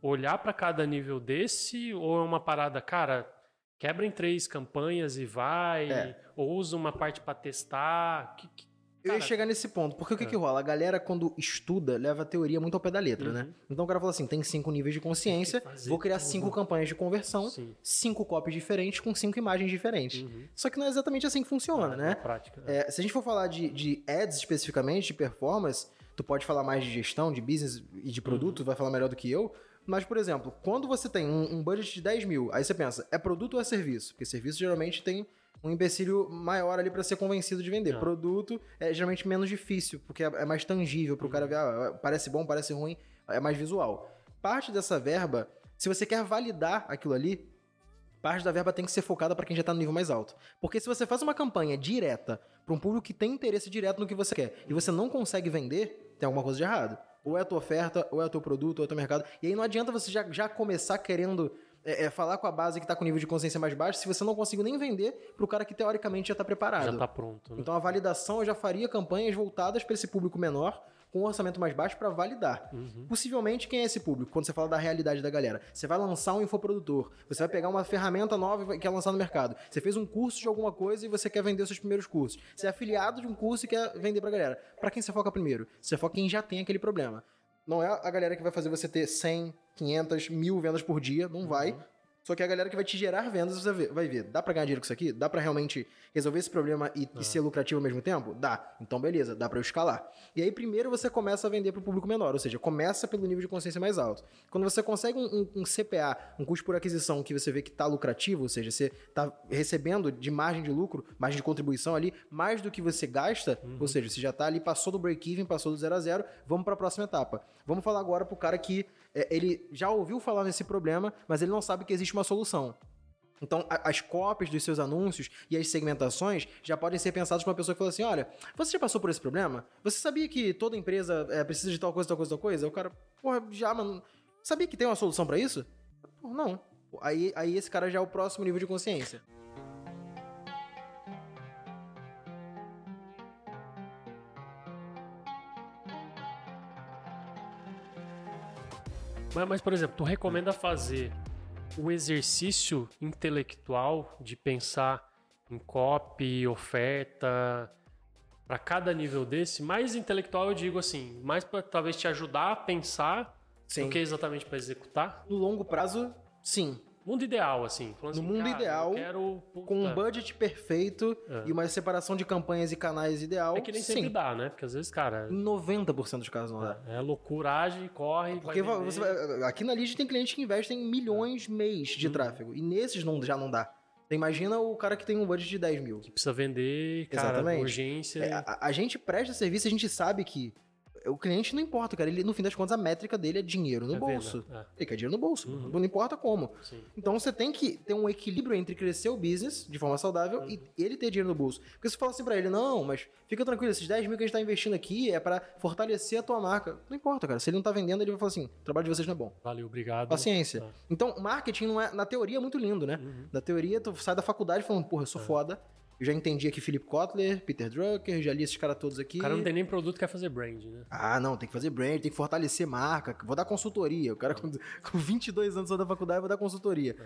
olhar pra cada nível desse ou é uma parada, cara, quebra em três campanhas e vai, É. ou usa uma parte pra testar? Que- que- Eu ia Cara, chegar nesse ponto, porque o que, É. que rola? A galera, quando estuda, leva a teoria muito ao pé da letra, Uhum. né? Então o cara fala assim: tem cinco níveis de consciência, vou criar tudo. cinco campanhas de conversão, Sim. cinco copies diferentes com cinco imagens diferentes. Uhum. Só que não é exatamente assim que funciona, Na- né? Prática. É, se a gente for falar de, de ads especificamente, de performance, tu pode falar mais de gestão, de business e de produto, Uhum. vai falar melhor do que eu. Mas, por exemplo, quando você tem um, um budget de 10 mil, aí você pensa, é produto ou é serviço? Porque serviço geralmente tem um empecilho maior ali pra ser convencido de vender. Ah. Produto é geralmente menos difícil, porque é, é mais tangível pro cara ver, ah, parece bom, parece ruim, é mais visual. Parte dessa verba, se você quer validar aquilo ali, parte da verba tem que ser focada para quem já tá no nível mais alto. Porque se você faz uma campanha direta para um público que tem interesse direto no que você quer e você não consegue vender, tem alguma coisa de errado. Ou é a tua oferta, ou é o teu produto, ou é o teu mercado. E aí não adianta você já, já começar querendo é, é, falar com a base que tá com nível de consciência mais baixo se você não conseguiu nem vender pro cara que teoricamente já tá preparado. Já tá pronto. Né? Então a validação eu já faria campanhas voltadas para esse público menor com um orçamento mais baixo para validar. Uhum. Possivelmente quem é esse público? Quando você fala da realidade da galera, você vai lançar um infoprodutor, você vai pegar uma ferramenta nova e vai- quer lançar no mercado. Você fez um curso de alguma coisa e você quer vender os seus primeiros cursos. Você é afiliado de um curso e quer vender pra galera. Pra quem você foca primeiro? Você foca quem já tem aquele problema. Não é a galera que vai fazer você ter 100, 500, mil vendas por dia, não vai. Só que a galera que vai te gerar vendas, você vai ver, dá pra ganhar dinheiro com isso aqui? Dá pra realmente resolver esse problema e, e ser lucrativo ao mesmo tempo? Dá. Então beleza, dá pra eu escalar. E aí primeiro você começa a vender pro público menor, ou seja, começa pelo nível de consciência mais alto. Quando você consegue um, um- um CPA, um custo por aquisição que você vê que tá lucrativo, ou seja, você tá recebendo de margem de lucro, margem de contribuição ali, mais do que você gasta, ou seja, você já tá ali, passou do break-even, passou do zero a zero, vamos pra próxima etapa. Vamos falar agora pro cara que é, ele já ouviu falar nesse problema, mas ele não sabe que existe uma solução. Então, as cópias dos seus anúncios e as segmentações já podem ser pensadas para uma pessoa que fala assim: olha, você já passou por esse problema? Você sabia que toda empresa é, precisa de tal coisa, tal coisa, tal coisa? O cara, porra, já, mano. Sabia que tem uma solução para isso? Porra, não. Aí, aí esse cara já é o próximo nível de consciência. Mas, mas, por exemplo, tu recomenda fazer o exercício intelectual de pensar em copy, oferta, para cada nível desse? Mais intelectual, eu digo assim, mais para talvez te ajudar a pensar Sim. do que exatamente para executar? No longo prazo, sim. Mundo ideal, assim. No assim, mundo ideal, quero, Com um budget perfeito É. e uma separação de campanhas e canais ideal, É que nem sempre sim. dá, né? Porque às vezes, cara, Em 90% dos casos não dá. é loucuragem, corre, Porque vai va- você vai- aqui na Lid tem cliente que investem milhões mês de Uhum. tráfego. E nesses não, já não dá. Então imagina o cara que tem um budget de 10 mil. Que precisa vender, cara, Exatamente. urgência. É, a, a gente presta serviço, a gente sabe que o cliente não importa, cara. Ele, no fim das contas, a métrica dele é dinheiro no É bolso. venda, Ele quer dinheiro no bolso. Uhum. Não importa como. Sim. Então você tem que ter um equilíbrio entre crescer o business de forma saudável e ele ter dinheiro no bolso. Porque se fala assim pra ele, não, mas fica tranquilo, esses 10 mil que a gente tá investindo aqui é pra fortalecer a tua marca. Não importa, cara. Se ele não tá vendendo, ele vai falar assim: o trabalho de vocês não é bom. Valeu, obrigado. Paciência. Tá. Então, marketing não é. Na teoria é muito lindo, né? Uhum. Na teoria, tu sai da faculdade falando, porra, eu É. sou foda. Eu já entendi aqui Philip Kotler, Peter Drucker, já li esses caras todos aqui. O cara não tem nem produto, quer fazer brand, né? Ah, não, tem que fazer brand, tem que fortalecer marca, vou dar consultoria. O cara com, com 22 anos só da faculdade vai dar consultoria.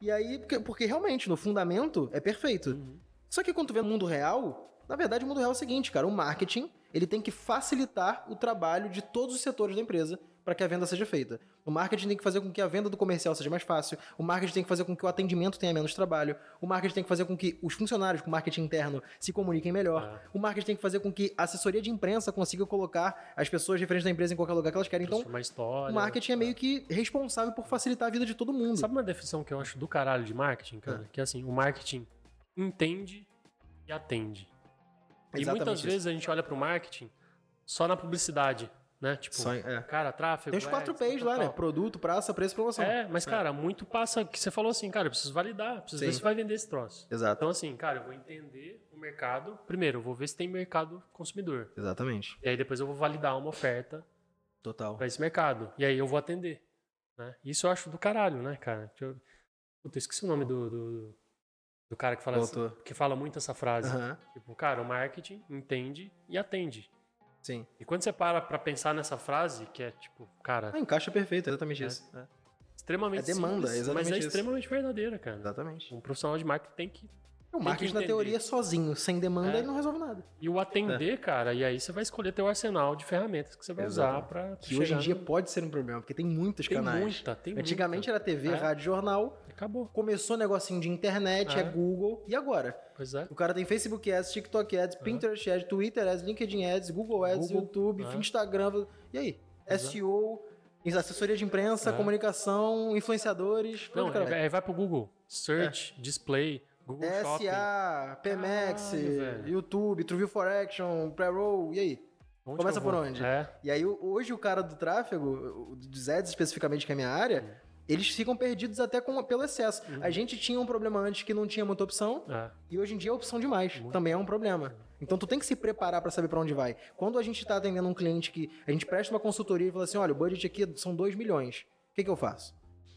E aí, porque, porque realmente, no fundamento, é perfeito. Uhum. Só que quando tu vê no mundo real, na verdade o mundo real é o seguinte, cara, o marketing, ele tem que facilitar o trabalho de todos os setores da empresa para que a venda seja feita. O marketing tem que fazer com que a venda do comercial seja mais fácil, o marketing tem que fazer com que o atendimento tenha menos trabalho, o marketing tem que fazer com que os funcionários com marketing interno se comuniquem melhor, É. o marketing tem que fazer com que a assessoria de imprensa consiga colocar as pessoas referentes da empresa em qualquer lugar que elas querem. Então, história. o marketing é meio que responsável por facilitar a vida de todo mundo. Sabe uma definição que eu acho do caralho de marketing, cara? Ah. Que é assim, o marketing entende e atende. E Exatamente muitas isso. vezes a gente olha pro marketing só na publicidade, né? Tipo, Só- é. cara, tráfego. Tem os quatro ads, P's lá, né? Produto, praça, preço, promoção. É, mas, cara, muito passa que você falou assim, cara, eu preciso validar, preciso ver Sim. se vai vender esse troço. Exato. Então, assim, cara, eu vou entender o mercado. Primeiro, eu vou ver se tem mercado consumidor. Exatamente. E aí depois eu vou validar uma oferta Total. para esse mercado. E aí eu vou atender. Né? Isso eu acho do caralho, né, cara? Eu... Puta, eu esqueci o nome do, do, do cara que fala, essa- que fala muito essa frase. Aham. Tipo, cara, o marketing entende e atende. Sim. E quando você para pra pensar nessa frase, que é tipo, cara, Ah, encaixa perfeito, exatamente É. isso. É. extremamente É demanda, simples, exatamente mas é isso. extremamente verdadeira, cara. Exatamente. Um profissional de marketing tem que O que marketing, na teoria, sozinho, sem demanda, É. ele não resolve nada. E o atender, cara, e aí você vai escolher teu arsenal de ferramentas que você vai usar Exatamente. pra Que hoje em dia no- pode ser um problema, porque tem muitos tem canais. muita, tem Antigamente muita. era TV, É. rádio, jornal. Acabou. Começou negocinho de internet, é. É. Google. E agora? Pois é. O cara tem Facebook Ads, TikTok Ads, Pinterest Ads, Twitter Ads, LinkedIn Ads, Google Ads, Google, YouTube, é. Instagram. E aí? Pois é. SEO, assessoria de imprensa, É. comunicação, influenciadores. Não, é, é- vai pro Google. Search, display, Google Shopping. SA, PMX, Caralho. YouTube, TrueView for Action, Pre-Roll. E aí? Onde Começa por onde? É. E aí, hoje, o cara do tráfego, dos ads especificamente, que é a minha área, eles ficam perdidos até com, pelo excesso. Uhum. A gente tinha um problema antes que não tinha muita opção, é. e hoje em dia é opção demais. Também é um problema. Então, tu tem que se preparar para saber para onde vai. Quando a gente tá atendendo um cliente que a gente presta uma consultoria e fala assim: olha, o budget aqui são 2 milhões. O que, que eu faço?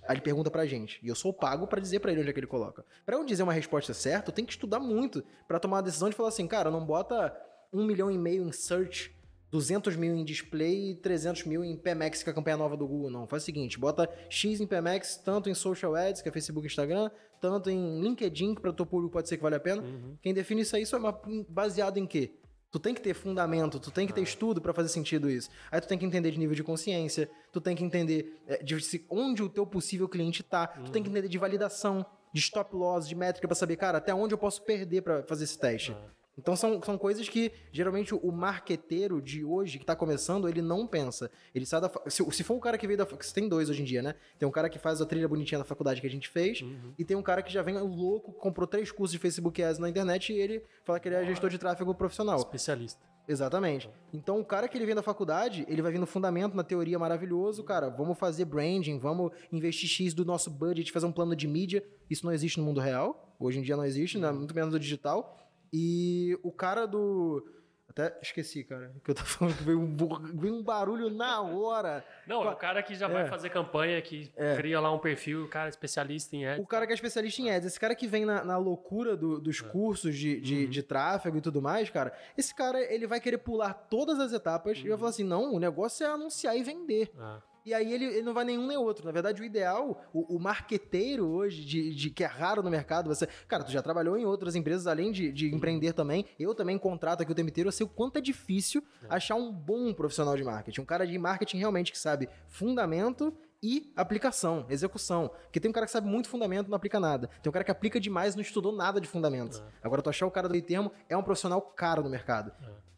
Aí ele pergunta pra gente. E eu sou pago pra dizer pra ele onde é que ele coloca. Pra eu dizer uma resposta certa, eu tenho que estudar muito pra tomar a decisão de falar assim, cara, não bota um milhão e meio em search, 200 mil em display e 300 mil em PMX, que é a campanha nova do Google, não. Faz o seguinte, bota X em PMX, tanto em social ads, que é Facebook e Instagram, tanto em LinkedIn, que pra teu público pode ser que vale a pena. Uhum. Quem define isso aí isso é baseado em quê? Tu tem que ter fundamento, tu tem que ter estudo pra fazer sentido isso. Aí tu tem que entender de nível de consciência, tu tem que entender é, de onde o teu possível cliente tá, tu tem que entender de validação, de stop loss, de métrica pra saber, cara, até onde eu posso perder pra fazer esse teste. Então são, são coisas que geralmente o marqueteiro de hoje que tá começando, ele não pensa. Ele sai da. Se, se for o cara que veio da. Você tem dois hoje em dia, né? Tem um cara que faz a trilha bonitinha da faculdade que a gente fez, e tem um cara que já vem louco, comprou três cursos de Facebook Ads na internet e ele fala que ele é gestor de tráfego profissional. Especialista. Exatamente. Então, o cara que ele vem da faculdade, ele vai vir no fundamento, na teoria maravilhoso, cara, vamos fazer branding, vamos investir X do nosso budget, fazer um plano de mídia. Isso não existe no mundo real. Hoje em dia não existe, né? muito menos no digital. E o cara do. Até esqueci, cara. Que eu tava falando que veio um, veio um barulho na hora. Não, é o cara que já vai É. fazer campanha, que cria lá um perfil, o cara é especialista em ads. O cara que é especialista em ads, esse cara que vem na, na loucura do- É. dos cursos de, de, Uhum. de tráfego e tudo mais, cara, esse cara, ele vai querer pular todas as etapas e vai Uhum. falar assim, não, o negócio é anunciar e vender. Ah, E aí ele, ele não vai nenhum nem outro. Na verdade, o ideal, o, o marqueteiro hoje, de, de- que é raro no mercado, você. Cara, tu já trabalhou em outras empresas, além de, de empreender também. Eu também contrato aqui o tempo inteiro. Eu sei o quanto é difícil achar um bom profissional de marketing. Um cara de marketing realmente que sabe fundamento e aplicação, execução. Porque tem um cara que sabe muito fundamento e não aplica nada. Tem um cara que aplica demais e não estudou nada de fundamentos. Agora, tu achar o cara do meio termo é um profissional caro no mercado.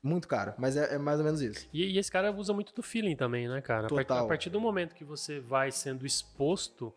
Muito caro, mas é, é mais ou menos isso. E, e esse cara usa muito do feeling também, né, cara? A partir, Total. a partir do momento que você vai sendo exposto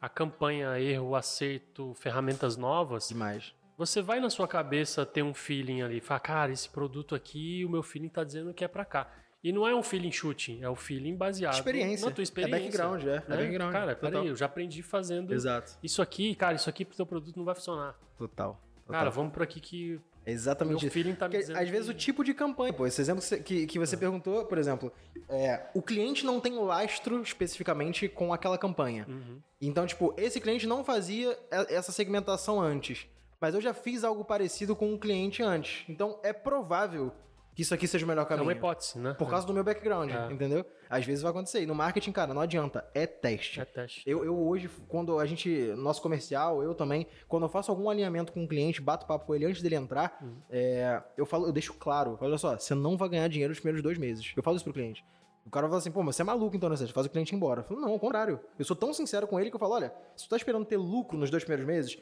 a campanha, erro, acerto, ferramentas novas, Demais. você vai na sua cabeça ter um feeling ali, fala, cara, esse produto aqui, o meu feeling tá dizendo que é pra cá. E não é um feeling shooting, é o feeling baseado Experiência. na tua experiência. É background, é. É né? background. Cara, Total. peraí, eu já aprendi fazendo Exato. isso aqui, cara, isso aqui pro teu produto não vai funcionar. Total. Cara, vamos por aqui que É o meu exatamente isso. tá Porque, às vezes que- o tipo de campanha, pô, esse exemplo que você, que, você perguntou, por exemplo, é, o cliente não tem lastro especificamente com aquela campanha. Uhum. Então, tipo, esse cliente não fazia essa segmentação antes. Mas eu já fiz algo parecido com um cliente antes. Então, é provável que isso aqui seja o melhor É caminho. uma hipótese, né? Por causa do meu background, É. entendeu? Às vezes vai acontecer. E no marketing, cara, não adianta. É teste. É teste. Eu, eu hoje, quando a gente, nosso comercial, eu também, quando eu faço algum alinhamento com um cliente, bato papo com ele antes dele entrar, Uhum. é, eu falo, eu deixo claro, olha só, você não vai ganhar dinheiro nos primeiros dois meses. Eu falo isso pro cliente. O cara fala assim, pô, mas você é maluco então, né? Você faz o cliente ir embora. Eu falo, não, ao contrário. Eu sou tão sincero com ele que eu falo, olha, se tu tá esperando ter lucro nos dois primeiros meses,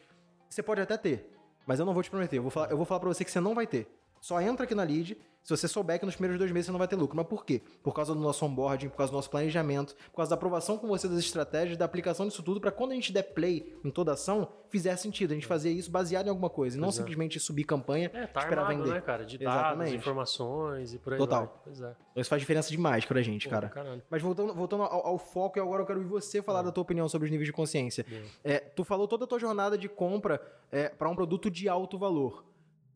você pode até ter, mas eu não vou te prometer. Eu vou falar, eu vou falar pra você que você não vai ter. Só entra aqui na lead se você souber que nos primeiros dois meses você não vai ter lucro. Mas por quê? Por causa do nosso onboarding, por causa do nosso planejamento, por causa da aprovação com você das estratégias, da aplicação disso tudo, pra quando a gente der play em toda ação, fizer sentido. A gente fazer isso baseado em alguma coisa, e não é. simplesmente subir campanha É, tá esperar armado, vender. né, cara? De dados, Exatamente. informações e por aí Total. vai. Pois é. Isso faz diferença demais pra gente, Pô, cara. caralho. Mas voltando, voltando ao, ao foco, e agora eu quero ouvir você falar da tua opinião sobre os níveis de consciência. É, tu falou toda a tua jornada de compra é, para um produto de alto valor.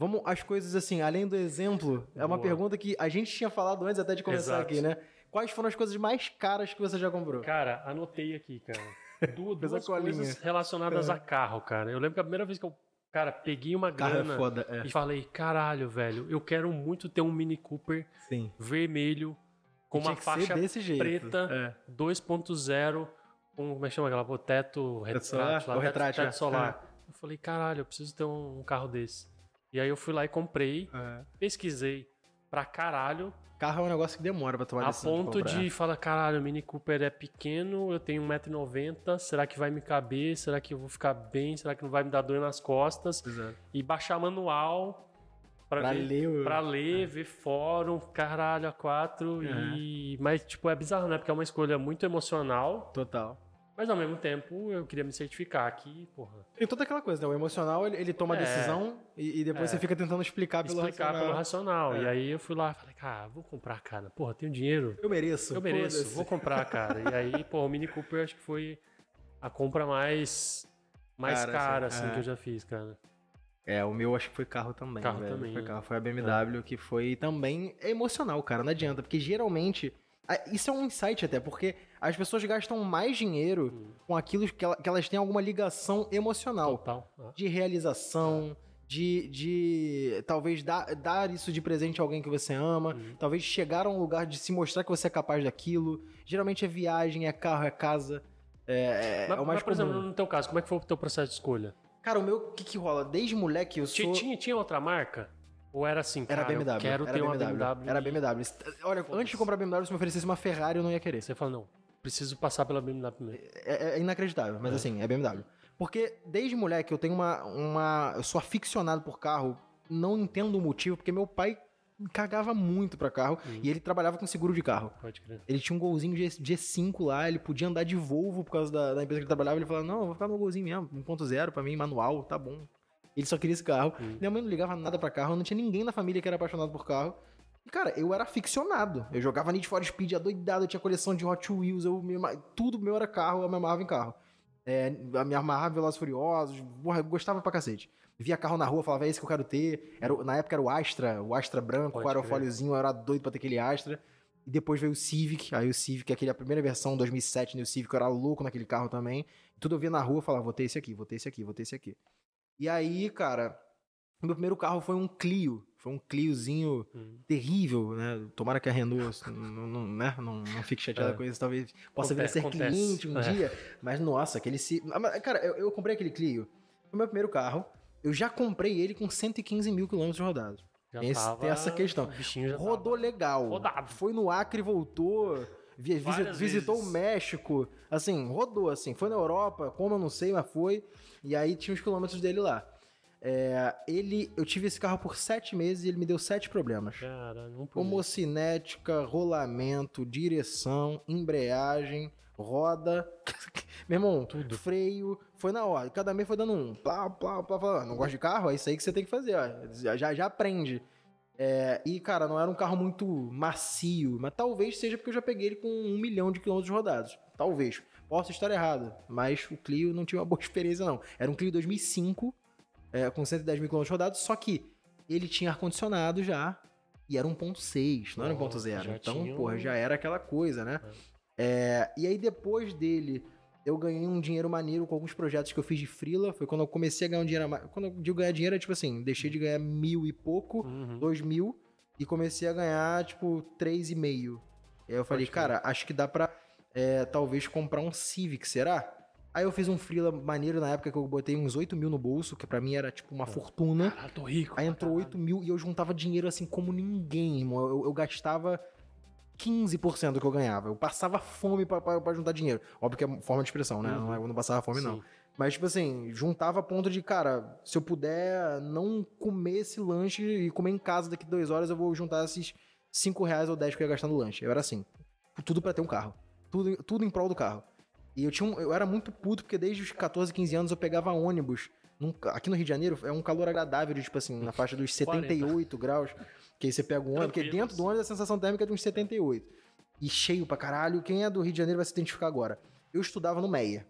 Vamos às coisas assim, além do exemplo, é uma Boa. pergunta que a gente tinha falado antes até de começar Exato. aqui, né? Quais foram as coisas mais caras que você já comprou? Cara, anotei aqui, cara. Du- Duas coisas relacionadas a carro, cara. Eu lembro que a primeira vez que eu, cara, peguei uma Carro grana é foda, é. e falei, caralho, velho, eu quero muito ter um Mini Cooper Sim. vermelho com uma faixa preta, É. 2.0, com, como é que chama aquela? Teto, Teto solar? retrátil, teto, teto é. solar. Eu falei, caralho, eu preciso ter um carro desse. E aí eu fui lá e comprei, É. pesquisei pra caralho, Carro é um negócio que demora pra tomar a decisão ponto comprar. de falar, caralho, o Mini Cooper é pequeno, eu tenho 1,90m, será que vai me caber? Será que eu vou ficar bem? Será que não vai me dar dor nas costas? Exato. E baixar manual pra, Pra ver, ler o... pra ler, ver fórum, caralho, a quatro. Uhum. E... Mas, tipo, é bizarro, né? Porque é uma escolha muito emocional, Total. Mas ao mesmo tempo eu queria me certificar aqui, porra. E toda aquela coisa, né? O emocional, ele, ele toma a É. decisão e, e depois É. você fica tentando explicar pelo Explicar pelo racional. racional. É. E aí eu fui lá e falei, cara, vou comprar, cara. Porra, tenho dinheiro. Eu mereço. Eu mereço, vou comprar, cara. E aí, pô, o Mini Cooper acho que foi a compra mais, mais Cara, cara, assim, assim, é. que eu já fiz, cara. É, o meu acho que foi carro também. Carro velho. também, Foi né? carro, foi a BMW, que foi também é emocional, cara. Não adianta, porque geralmente. Ah, Isso é um insight até, porque as pessoas gastam mais dinheiro Hum. com aquilo que, ela- que elas têm alguma ligação emocional. Total. Ah, De realização, de, de talvez dar, dar isso de presente a alguém que você ama, Uhum. talvez chegar a um lugar de se mostrar que você é capaz daquilo. Geralmente é viagem, é carro, é casa. É, é, Mas, é o mais mas, por exemplo, comum. no teu caso, como é que foi o teu processo de escolha? Cara, o meu, o que que rola? Desde moleque eu sou... Tinha, tinha outra marca? Ou era assim, Era cara, BMW. eu quero era ter uma BMW. BMW? Era BMW. Olha, antes de comprar BMW, se me oferecesse uma Ferrari, eu não ia querer. Você fala, não, preciso passar pela BMW primeiro. É, é inacreditável, mas assim, é BMW. Porque desde moleque eu tenho uma, uma. Eu sou aficionado por carro, não entendo o motivo, porque meu pai cagava muito pra carro Uhum. e ele trabalhava com seguro de carro. Pode crer. Ele tinha um golzinho G, G5 lá, ele podia andar de Volvo por causa da, da empresa que ele trabalhava. Ele falava: Não, eu vou ficar no golzinho mesmo, 1.0 pra mim, manual, tá bom. Ele só queria esse carro. Uhum. Minha mãe não ligava nada pra carro, não tinha ninguém na família que era apaixonado por carro. E, cara, eu era aficionado. Eu jogava Need for Speed adoidado, eu tinha coleção de Hot Wheels, eu me tudo meu era carro, eu me amarrava em carro. É, me amarrava Velozes Furiosos, porra, eu gostava pra cacete. Via carro na rua, falava, é esse que eu quero ter. Era, o- na época era o Astra, o Astra branco, Pode crer. aerofóliozinho, eu era doido pra ter aquele Astra. E depois veio o Civic, aí o Civic, aquele, a primeira versão, 2007, New Civic, eu era louco naquele carro também. Tudo eu via na rua, falava, vou ter esse aqui, vou ter esse aqui, vou ter esse aqui. E aí, cara, meu primeiro carro foi um Clio. Foi um Cliozinho Hum. terrível, né? Tomara que a Renault não, não, né? não, não fique chateada É. com isso, talvez possa vir a ser acontece. cliente um É. dia. Mas, nossa, aquele... ci- Ah, Cara, eu, eu comprei aquele Clio, foi o meu primeiro carro. Eu já comprei ele com 115 mil quilômetros rodados. Já Esse- tava, tem essa questão. Rodou legal. Rodado. Foi no Acre, voltou. Vi- visitou vezes. o México. Assim, rodou, assim. Foi na Europa, como eu não sei, mas foi. E aí tinha os quilômetros dele lá. É, ele, eu tive esse carro por sete meses e ele me deu sete problemas. Cara, não podia. Homocinética, rolamento, direção, embreagem, roda. Meu irmão, Tudo. freio, foi na hora. Cada mês foi dando um. Plá, plá, plá, plá. Não gosta de carro? É isso aí que você tem que fazer, ó. Já, já aprende. É, e, cara, não era um carro muito macio, mas talvez seja porque eu já peguei ele com um milhão de quilômetros rodados. Talvez. Posso estar errado, mas o Clio não tinha uma boa experiência, não. Era um Clio 2005, é, com 110 mil quilômetros rodados, só que ele tinha ar-condicionado já, e era 1.6, não era Nossa, 1.0. já Então, tinha porra, já era aquela coisa, né? É, e aí, depois dele, eu ganhei um dinheiro maneiro com alguns projetos que eu fiz de freela. Foi quando eu comecei a ganhar um dinheiro a mais. Quando eu digo ganhar dinheiro, é tipo assim, deixei de ganhar mil e pouco, Uhum. dois mil, e comecei a ganhar, tipo, três e meio. E aí eu falei, Pode cara, acho que dá pra é, talvez comprar um Civic, será? Aí eu fiz um freela maneiro na época que eu botei uns 8 mil no bolso, que pra mim era tipo uma fortuna. Caralho, tô rico. Aí entrou pra 8 mil e eu juntava dinheiro assim como ninguém, irmão. Eu, eu gastava 15% do que eu ganhava. Eu passava fome pra juntar dinheiro. Óbvio que é forma de expressão, né? Uhum. Não, é- eu não passava fome, não. Sim. Mas, tipo assim, juntava a ponto de, cara, se eu puder não comer esse lanche e comer em casa daqui duas horas, eu vou juntar esses 5 reais ou 10 que eu ia gastar no lanche. Eu era assim. Tudo pra ter um carro. Tudo, tudo em prol do carro. E eu, tinha um- eu era muito puto, porque desde os 14, 15 anos eu pegava ônibus. Num aqui no Rio de Janeiro é um calor agradável, de, tipo assim, na faixa dos 78 graus. Que aí você pega o ônibus, porque dentro do ônibus a sensação térmica é de uns 78. E cheio pra caralho. Quem é do Rio de Janeiro vai se identificar agora. Eu estudava no Meia.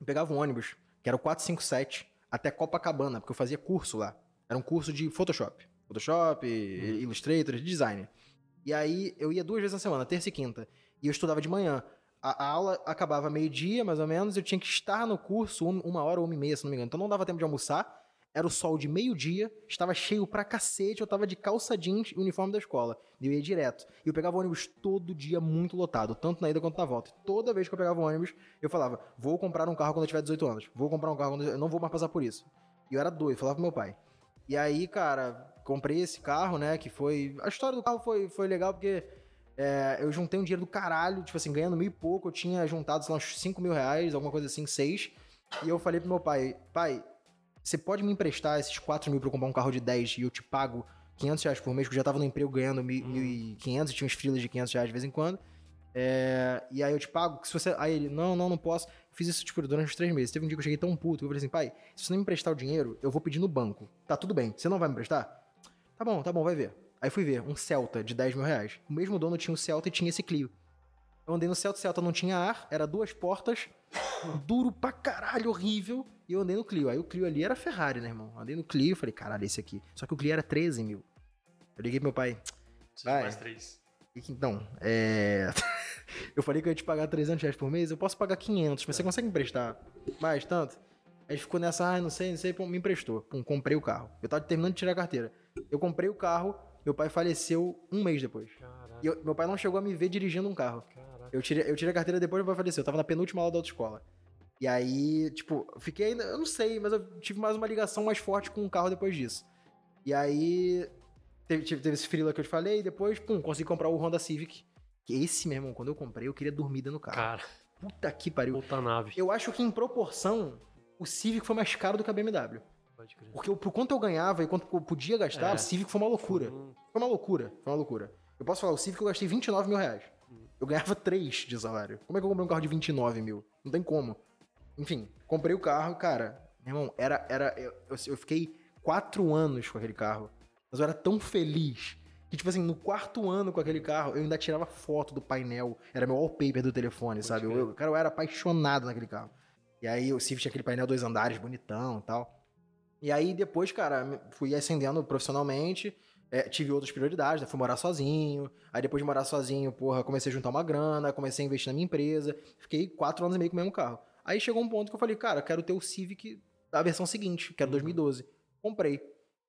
Eu pegava um ônibus, que era o 457, até Copacabana, porque eu fazia curso lá. Era um curso de Photoshop. Photoshop, Illustrator, design. E aí eu ia duas vezes na semana, terça e quinta. E eu estudava de manhã. A, aula acabava meio-dia, mais ou menos. Eu tinha que estar no curso um- uma hora ou uma e meia, se não me engano. Então não dava tempo de almoçar. Era o sol de meio-dia, estava cheio pra cacete. Eu tava de calça jeans e uniforme da escola. E eu ia direto. E eu pegava ônibus todo dia muito lotado, tanto na ida quanto na volta. E toda vez que eu pegava ônibus, eu falava: vou comprar um carro quando eu tiver 18 anos. Vou comprar um carro quando eu não vou mais passar por isso. E eu era doido, falava pro meu pai. E aí, cara, comprei esse carro, né? Que foi. A história do carro foi, foi legal porque é, eu juntei um dinheiro do caralho, tipo assim, ganhando mil e pouco. Eu tinha juntado, sei lá, uns 5 mil reais, alguma coisa assim, seis. E eu falei pro meu pai: pai, você pode me emprestar esses 4 mil pra eu comprar um carro de 10 e eu te pago 500 reais por mês, porque eu já tava no emprego ganhando 1.500 e tinha uns freelas de 500 reais de vez em quando. É, e aí eu te pago, se você. Aí ele, não, não, não posso. Fiz isso, tipo, durante uns três meses. Teve um dia que eu cheguei tão puto que eu falei assim, pai, se você não me emprestar o dinheiro, eu vou pedir no banco. Tá tudo bem. Você não vai me emprestar? Tá bom, tá bom, vai ver. Aí fui ver, um Celta de 10 mil reais. O mesmo dono tinha um Celta e tinha esse Clio. Eu andei no Celta, o Celta não tinha ar, era duas portas, duro pra caralho, horrível. E eu andei no Clio. Aí o Clio ali era Ferrari, né, irmão? Andei no Clio, falei, caralho, esse aqui. Só que o Clio era 13 mil. Eu liguei pro meu pai, Vai. mais três. e Então, é. eu falei que eu ia te pagar 300 reais por mês, eu posso pagar 500, mas você consegue me emprestar mais tanto? Aí ficou nessa, ah, não sei, não sei, pô, me emprestou. Pum, comprei o carro. Eu tava terminando de tirar a carteira. Eu comprei o carro, meu pai faleceu um mês depois. E eu- meu pai não chegou a me ver dirigindo um carro. Eu tirei, eu tirei a carteira depois, meu pai faleceu. Eu tava na penúltima aula da autoescola. E aí, tipo, fiquei ainda, eu não sei, mas eu tive mais uma ligação mais forte com o carro depois disso. E aí, teve, teve, teve esse freela que eu te falei, e depois, pum, consegui comprar o Honda Civic. Que esse, meu irmão, quando eu comprei, eu queria dormir dentro do carro. Cara, Puta que pariu. puta nave. Eu acho que em proporção, o Civic foi mais caro do que a BMW. Pode crer. Porque eu, por quanto eu ganhava e quanto eu podia gastar, É. o Civic foi uma loucura. Hum, Foi uma loucura, foi uma loucura. Eu posso falar, o Civic eu gastei 29 mil reais. Eu ganhava 3 de salário. Como é que eu comprei um carro de 29 mil? Não tem como. Enfim, comprei o carro, cara. Meu irmão, era. era eu, eu- fiquei 4 anos com aquele carro. Mas eu era tão feliz. Que, tipo assim, no quarto ano com aquele carro, eu ainda tirava foto do painel. Era meu wallpaper do telefone, Pode sabe? Eu, eu- cara, eu era apaixonado naquele carro. E aí o Civic tinha aquele painel dois andares, bonitão e tal. E aí depois, cara, fui ascendendo profissionalmente. é, tive outras prioridades, né? Fui morar sozinho. Aí depois de morar sozinho, porra, comecei a juntar uma grana, comecei a investir na minha empresa. Fiquei quatro anos e meio com o mesmo carro. Aí chegou um ponto que eu falei, cara, eu quero ter o Civic da versão seguinte, que era Uhum. 2012. Comprei.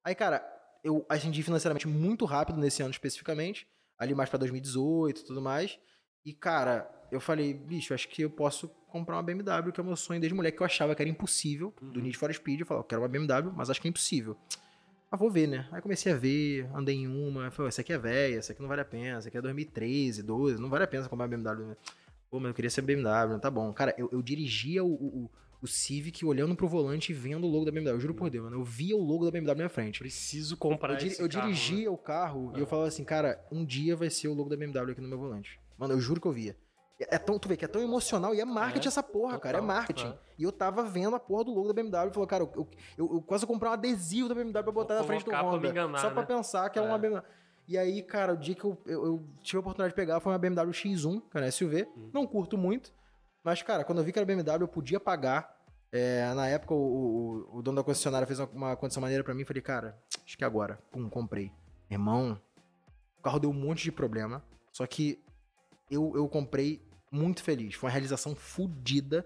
Aí, cara, eu ascendi financeiramente muito rápido nesse ano especificamente. Ali mais pra 2018 e tudo mais. E, cara, eu falei, bicho, acho que eu posso comprar uma BMW, que é o meu sonho desde moleque, que eu achava que era impossível, do Uhum. Need for Speed. Eu falei, eu quero uma BMW, mas acho que é impossível. Ah, vou ver, né? Aí comecei a ver, andei em uma, falei, essa aqui é velha, essa aqui não vale a pena, essa aqui é 2013, 12, não vale a pena comprar uma BMW. Pô, mas eu queria ser BMW, tá bom. Cara, eu, eu dirigia o, o, o Civic olhando pro volante e vendo o logo da BMW, eu juro por Deus, mano. Eu via o logo da BMW na minha frente. Preciso comprar Eu, esse eu carro, né? dirigia o carro e eu Ah. falava assim, cara, um dia vai ser o logo da BMW aqui no meu volante. Mano, eu juro que eu via. É tão, tu vê que é tão emocional e é marketing É, essa porra, cara, é total, marketing. é. E eu tava vendo a porra do logo da BMW e falou, cara, eu, eu, eu quase comprei um adesivo da BMW pra botar na frente do Honda. enganar, só pra né? pensar que é, uma É. BMW. E aí, cara, o dia que eu, eu, eu tive a oportunidade de pegar foi uma BMW X1, que era SUV. Hum. Não curto muito, mas, cara, quando eu vi que era BMW, eu podia pagar. É, na época, o, o, o dono da concessionária fez uma, uma condição maneira pra mim. Falei, cara, acho que agora. Pum, comprei. Irmão, o carro deu um monte de problema. Só que eu, eu comprei muito feliz. Foi uma realização fodida.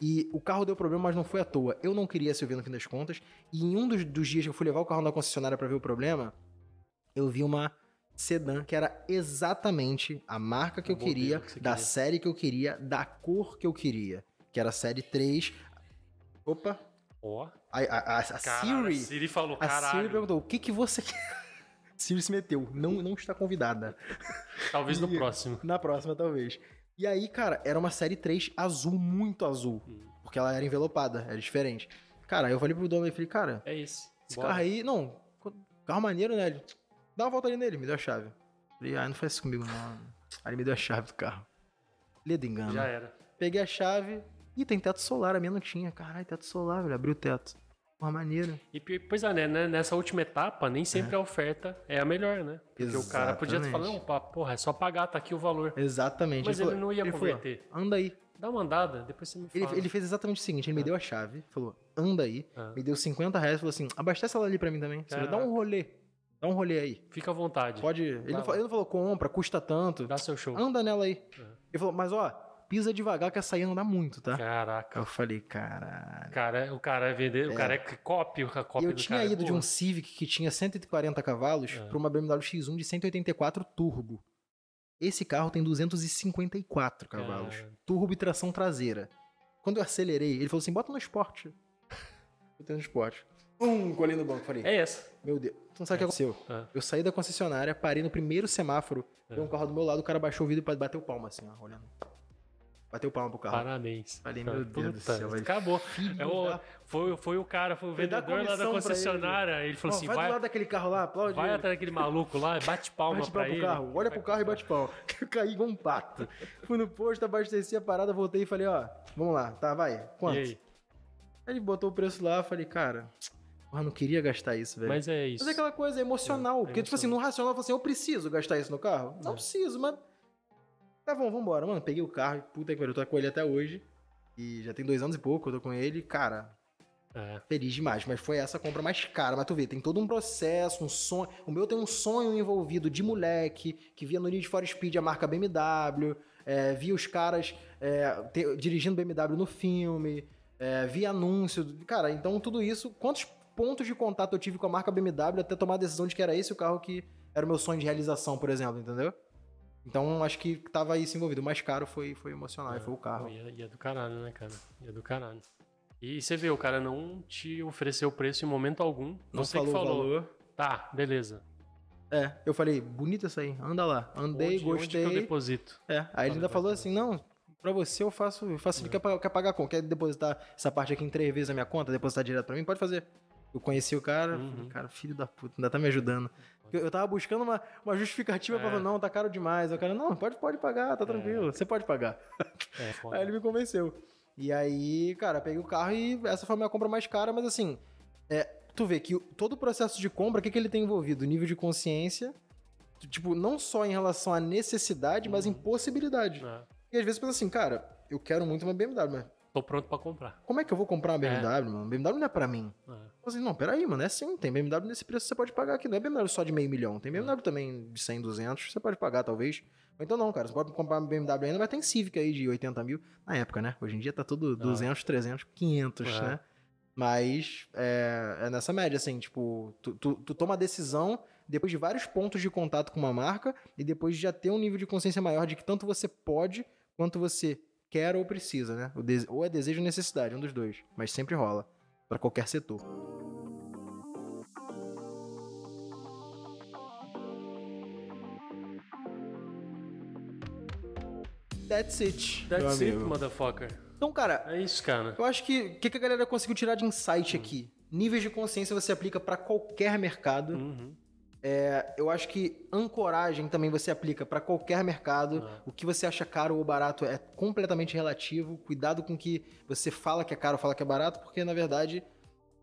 E o carro deu problema, mas não foi à toa. Eu não queria SUV no fim das contas. E em um dos, dos dias que eu fui levar o carro na concessionária pra ver o problema, eu vi uma sedã que era exatamente a marca que eu queria, que da queria. série que eu queria, da cor que eu queria. Que era a série 3. Opa! Ó, A, a, a, a caralho, Siri. a Siri falou, A Siri caralho. perguntou: o que, que você quer? Siri se meteu. Não, não está convidada. Talvez no E- próximo. Na próxima, talvez. E aí, cara, era uma série 3 azul, muito azul. Hum. Porque ela era envelopada, era diferente. Cara, eu falei pro dono, eu falei, cara, É esse. esse Bora. carro aí, não, carro maneiro, né? Ele, dá uma volta ali nele, me deu a chave. Falei, ah, não faz isso comigo, não. Aí ele me deu a chave do carro. Ledo engano. Já era. Peguei a chave. Ih, tem teto solar, a minha não tinha. Caralho, teto solar, velho. Abri o teto. Porra, maneiro. E pois é, né, né, nessa última etapa, nem sempre a oferta é a melhor, né? Porque o cara podia Exatamente. falar, não, pá, porra, é só pagar, tá aqui o valor. Exatamente. Mas ele falou- não ia falou, converter. Anda aí. Dá uma andada, depois você me Ele, fala. ele fez exatamente o seguinte: ele me deu a chave, falou, anda aí, Ah. me deu 50 reais, falou assim: abastece ela ali pra mim também. Você dar um rolê. Dá Dá um rolê aí. Fica à vontade. Pode. Ele, não, falou, ele não falou compra, custa tanto. Dá seu show. Anda nela aí. É. Ele falou, mas ó, pisa devagar que essa aí anda muito, tá? Caraca. Eu falei, caralho. Cara, o cara é vender, o cara é copy, o E copy eu tinha cara. ido de um Civic que tinha 140 cavalos É. pra uma BMW X1 de 184 turbo. Esse carro tem 254 cavalos. Cara. Turbo e tração traseira. Quando eu acelerei, ele falou assim: bota no esporte. Botei no esporte. Um, colei no banco. Falei, É essa. meu Deus. Tu não sabe o que aconteceu? É. Eu saí da concessionária, parei no primeiro semáforo, É. veio um carro do meu lado, o cara baixou o vidro e bateu palma assim, ó, olhando. Bateu palma pro carro. Parabéns. Falei, meu Deus do Puta, céu, velho. Acabou. É o- foi, foi o cara, foi o vendedor lá da concessionária. Ele, falou Ó, assim: vai, do vai, lado daquele carro lá, aplaude. vai ele. atrás daquele maluco lá, bate palma Bate pra palma pro ele. carro, olha pro carro e bate palma. Eu caí igual um pato. Fui no posto, abasteci a parada, voltei e falei, ó, vamos lá, tá, vai, quanto? E aí? Aí ele botou o preço lá, falei, cara, porra, não queria gastar isso, velho. Mas é isso. Mas é aquela coisa emocional, É, é porque, tipo assim, no racional, eu falei assim, eu preciso gastar isso no carro? Não É. preciso, mas... Tá bom, vambora. Mano, peguei o carro, puta que pariu, eu tô com ele até hoje. E já tem dois anos e pouco, eu tô com ele, cara, É. feliz demais, mas foi essa compra mais cara. Mas tu vê, tem todo um processo, um sonho. O meu tem um sonho envolvido de moleque, que via no Need for Speed a marca BMW, é, via os caras é, te- dirigindo BMW no filme, é, via anúncio. Cara, então tudo isso. Quantos pontos de contato eu tive com a marca BMW até tomar a decisão de que era esse o carro que era o meu sonho de realização, por exemplo, entendeu? Então acho que tava isso envolvido. O mais caro foi, foi emocional, e foi o carro. E é, e é do caralho, né, cara? E é do caralho. E você vê, o cara não te ofereceu preço em momento algum. Não você falou que falou. valor. Tá, beleza. É, eu falei, bonito isso aí, anda lá. Andei, onde, gostei. Onde que eu deposito? É, aí ele ainda falou assim, não, pra você eu faço, eu faço, quer, pa- quer pagar como? Quer depositar essa parte aqui em três vezes a minha conta, depositar direto pra mim? Pode fazer. Eu conheci o cara, Uhum. falei, cara, filho da puta, ainda tá me ajudando. Eu, eu tava buscando uma, uma justificativa pra É. falar, não, tá caro demais. O cara, não, pode, pode pagar, tá tranquilo, você pode pagar. É. Aí ele me convenceu. E aí, cara, peguei o carro e essa foi a minha compra mais cara, mas assim, é, tu vê que todo o processo de compra, o que, que ele tem envolvido? Nível de consciência, tipo, não só em relação à necessidade, mas em possibilidade. É. E às vezes pensa assim, cara, eu quero muito uma BMW, mas Tô pronto pra comprar. como é que eu vou comprar uma BMW, mano? BMW não é pra mim. É. Eu assim, não, peraí, mano, é sim, tem BMW nesse preço que você pode pagar aqui. Não é BMW só de meio milhão, tem BMW também de 100, 200, você pode pagar talvez. Ou então não, cara, você pode comprar uma BMW ainda, mas tem Civic aí de 80 mil. Na época, né? Hoje em dia tá tudo 200, 300, 500, É. né? Mas é, é nessa média, assim, tipo, tu, tu, tu toma a decisão depois de vários pontos de contato com uma marca e depois de já ter um nível de consciência maior de que tanto você pode quanto você quer ou precisa, né? O dese- ou é desejo ou necessidade, um dos dois. Mas sempre rola, Pra qualquer setor. That's it. That's it, motherfucker. Então, cara, É isso, cara. eu acho que o que, que a galera conseguiu tirar de insight aqui? Níveis de consciência você aplica pra qualquer mercado. Uhum. É, eu acho que ancoragem também você aplica pra qualquer mercado. Ah. O que você acha caro ou barato é completamente relativo. Cuidado com o que você fala que é caro ou fala que é barato, porque na verdade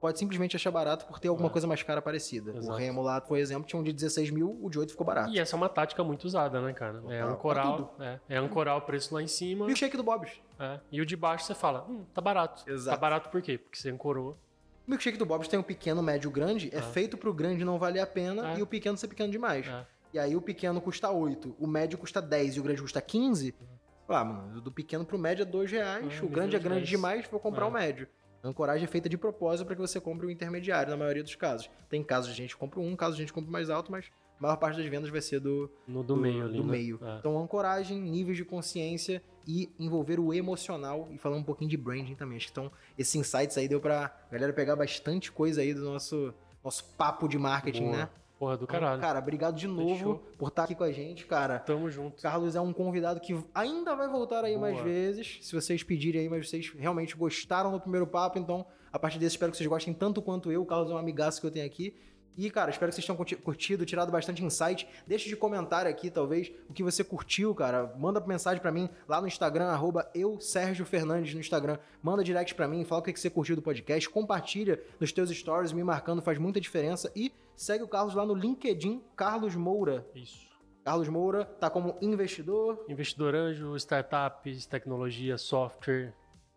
pode simplesmente achar barato por ter alguma Ah. coisa mais cara parecida. O Exato. Remo lá, por exemplo, tinha um de 16 mil, o de 8 ficou barato. E essa é uma tática muito usada, né, cara? É ancorar, é, é ancorar o preço lá em cima. Milkshake do Bob's. é, e o de baixo você fala, hum, tá barato. Exato. Tá barato por quê? Porque você ancorou. O milkshake do Bob's tem o pequeno, médio, grande. É Ah. feito pro grande não valer a pena É. e o pequeno ser pequeno demais. É. E aí o pequeno custa 8, o médio custa 10 e o grande custa 15. Ah, mano, do pequeno pro médio é 2 reais, Ah, o grande é grande 10. demais, vou comprar É. o médio. A ancoragem é feita de propósito para que você compre o intermediário, na maioria dos casos. Tem casos de gente que compra um, casos de gente que compra mais alto, mas a maior parte das vendas vai ser do, No do, meio ali. do né? meio. É. Então, ancoragem, níveis de consciência e envolver o emocional e falar um pouquinho de branding também. Acho que então, esses insights aí deu pra galera pegar bastante coisa aí do nosso, nosso papo de marketing, Boa. né? Porra do Então, caralho. Cara, obrigado de novo Fechou. por estar aqui com a gente, cara. Tamo junto. Carlos é um convidado que ainda vai voltar aí Boa. mais vezes, se vocês pedirem aí, mas vocês realmente gostaram do primeiro papo, então a partir desse espero que vocês gostem tanto quanto eu. O Carlos é um amigaço que eu tenho aqui. E, cara, espero que vocês tenham curti- curtido, tirado bastante insight. Deixe de comentário aqui, talvez, o que você curtiu, cara. Manda mensagem pra mim lá no Instagram, arroba eu, Sérgio Fernandes, no Instagram. Manda direct pra mim, fala o que você curtiu do podcast. Compartilha nos teus stories, me marcando, faz muita diferença. E segue o Carlos lá no LinkedIn, Carlos Moura. Isso. Carlos Moura tá como investidor. Investidor anjo, startups, tecnologia, software.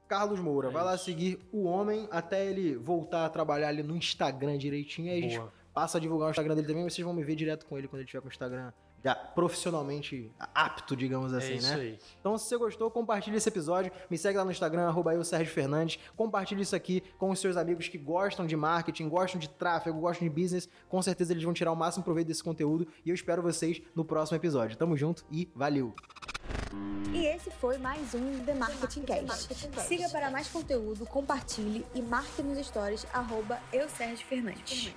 Carlos Moura, É vai lá seguir o homem até ele voltar a trabalhar ali no Instagram direitinho. Aí a gente Boa. Passa a divulgar o Instagram dele também, vocês vão me ver direto com ele quando ele tiver com o Instagram já profissionalmente apto, digamos assim, é isso né? aí. Então, se você gostou, compartilhe esse episódio. Me segue lá no Instagram, arroba eu, Sérgio Fernandes. Compartilhe isso aqui com os seus amigos que gostam de marketing, gostam de tráfego, gostam de business. Com certeza eles vão tirar o máximo proveito desse conteúdo. E eu espero vocês no próximo episódio. Tamo junto e valeu! E esse foi mais um The Marketing Cast. Siga para mais conteúdo, compartilhe e marque nos stories arroba eu, Sérgio Fernandes.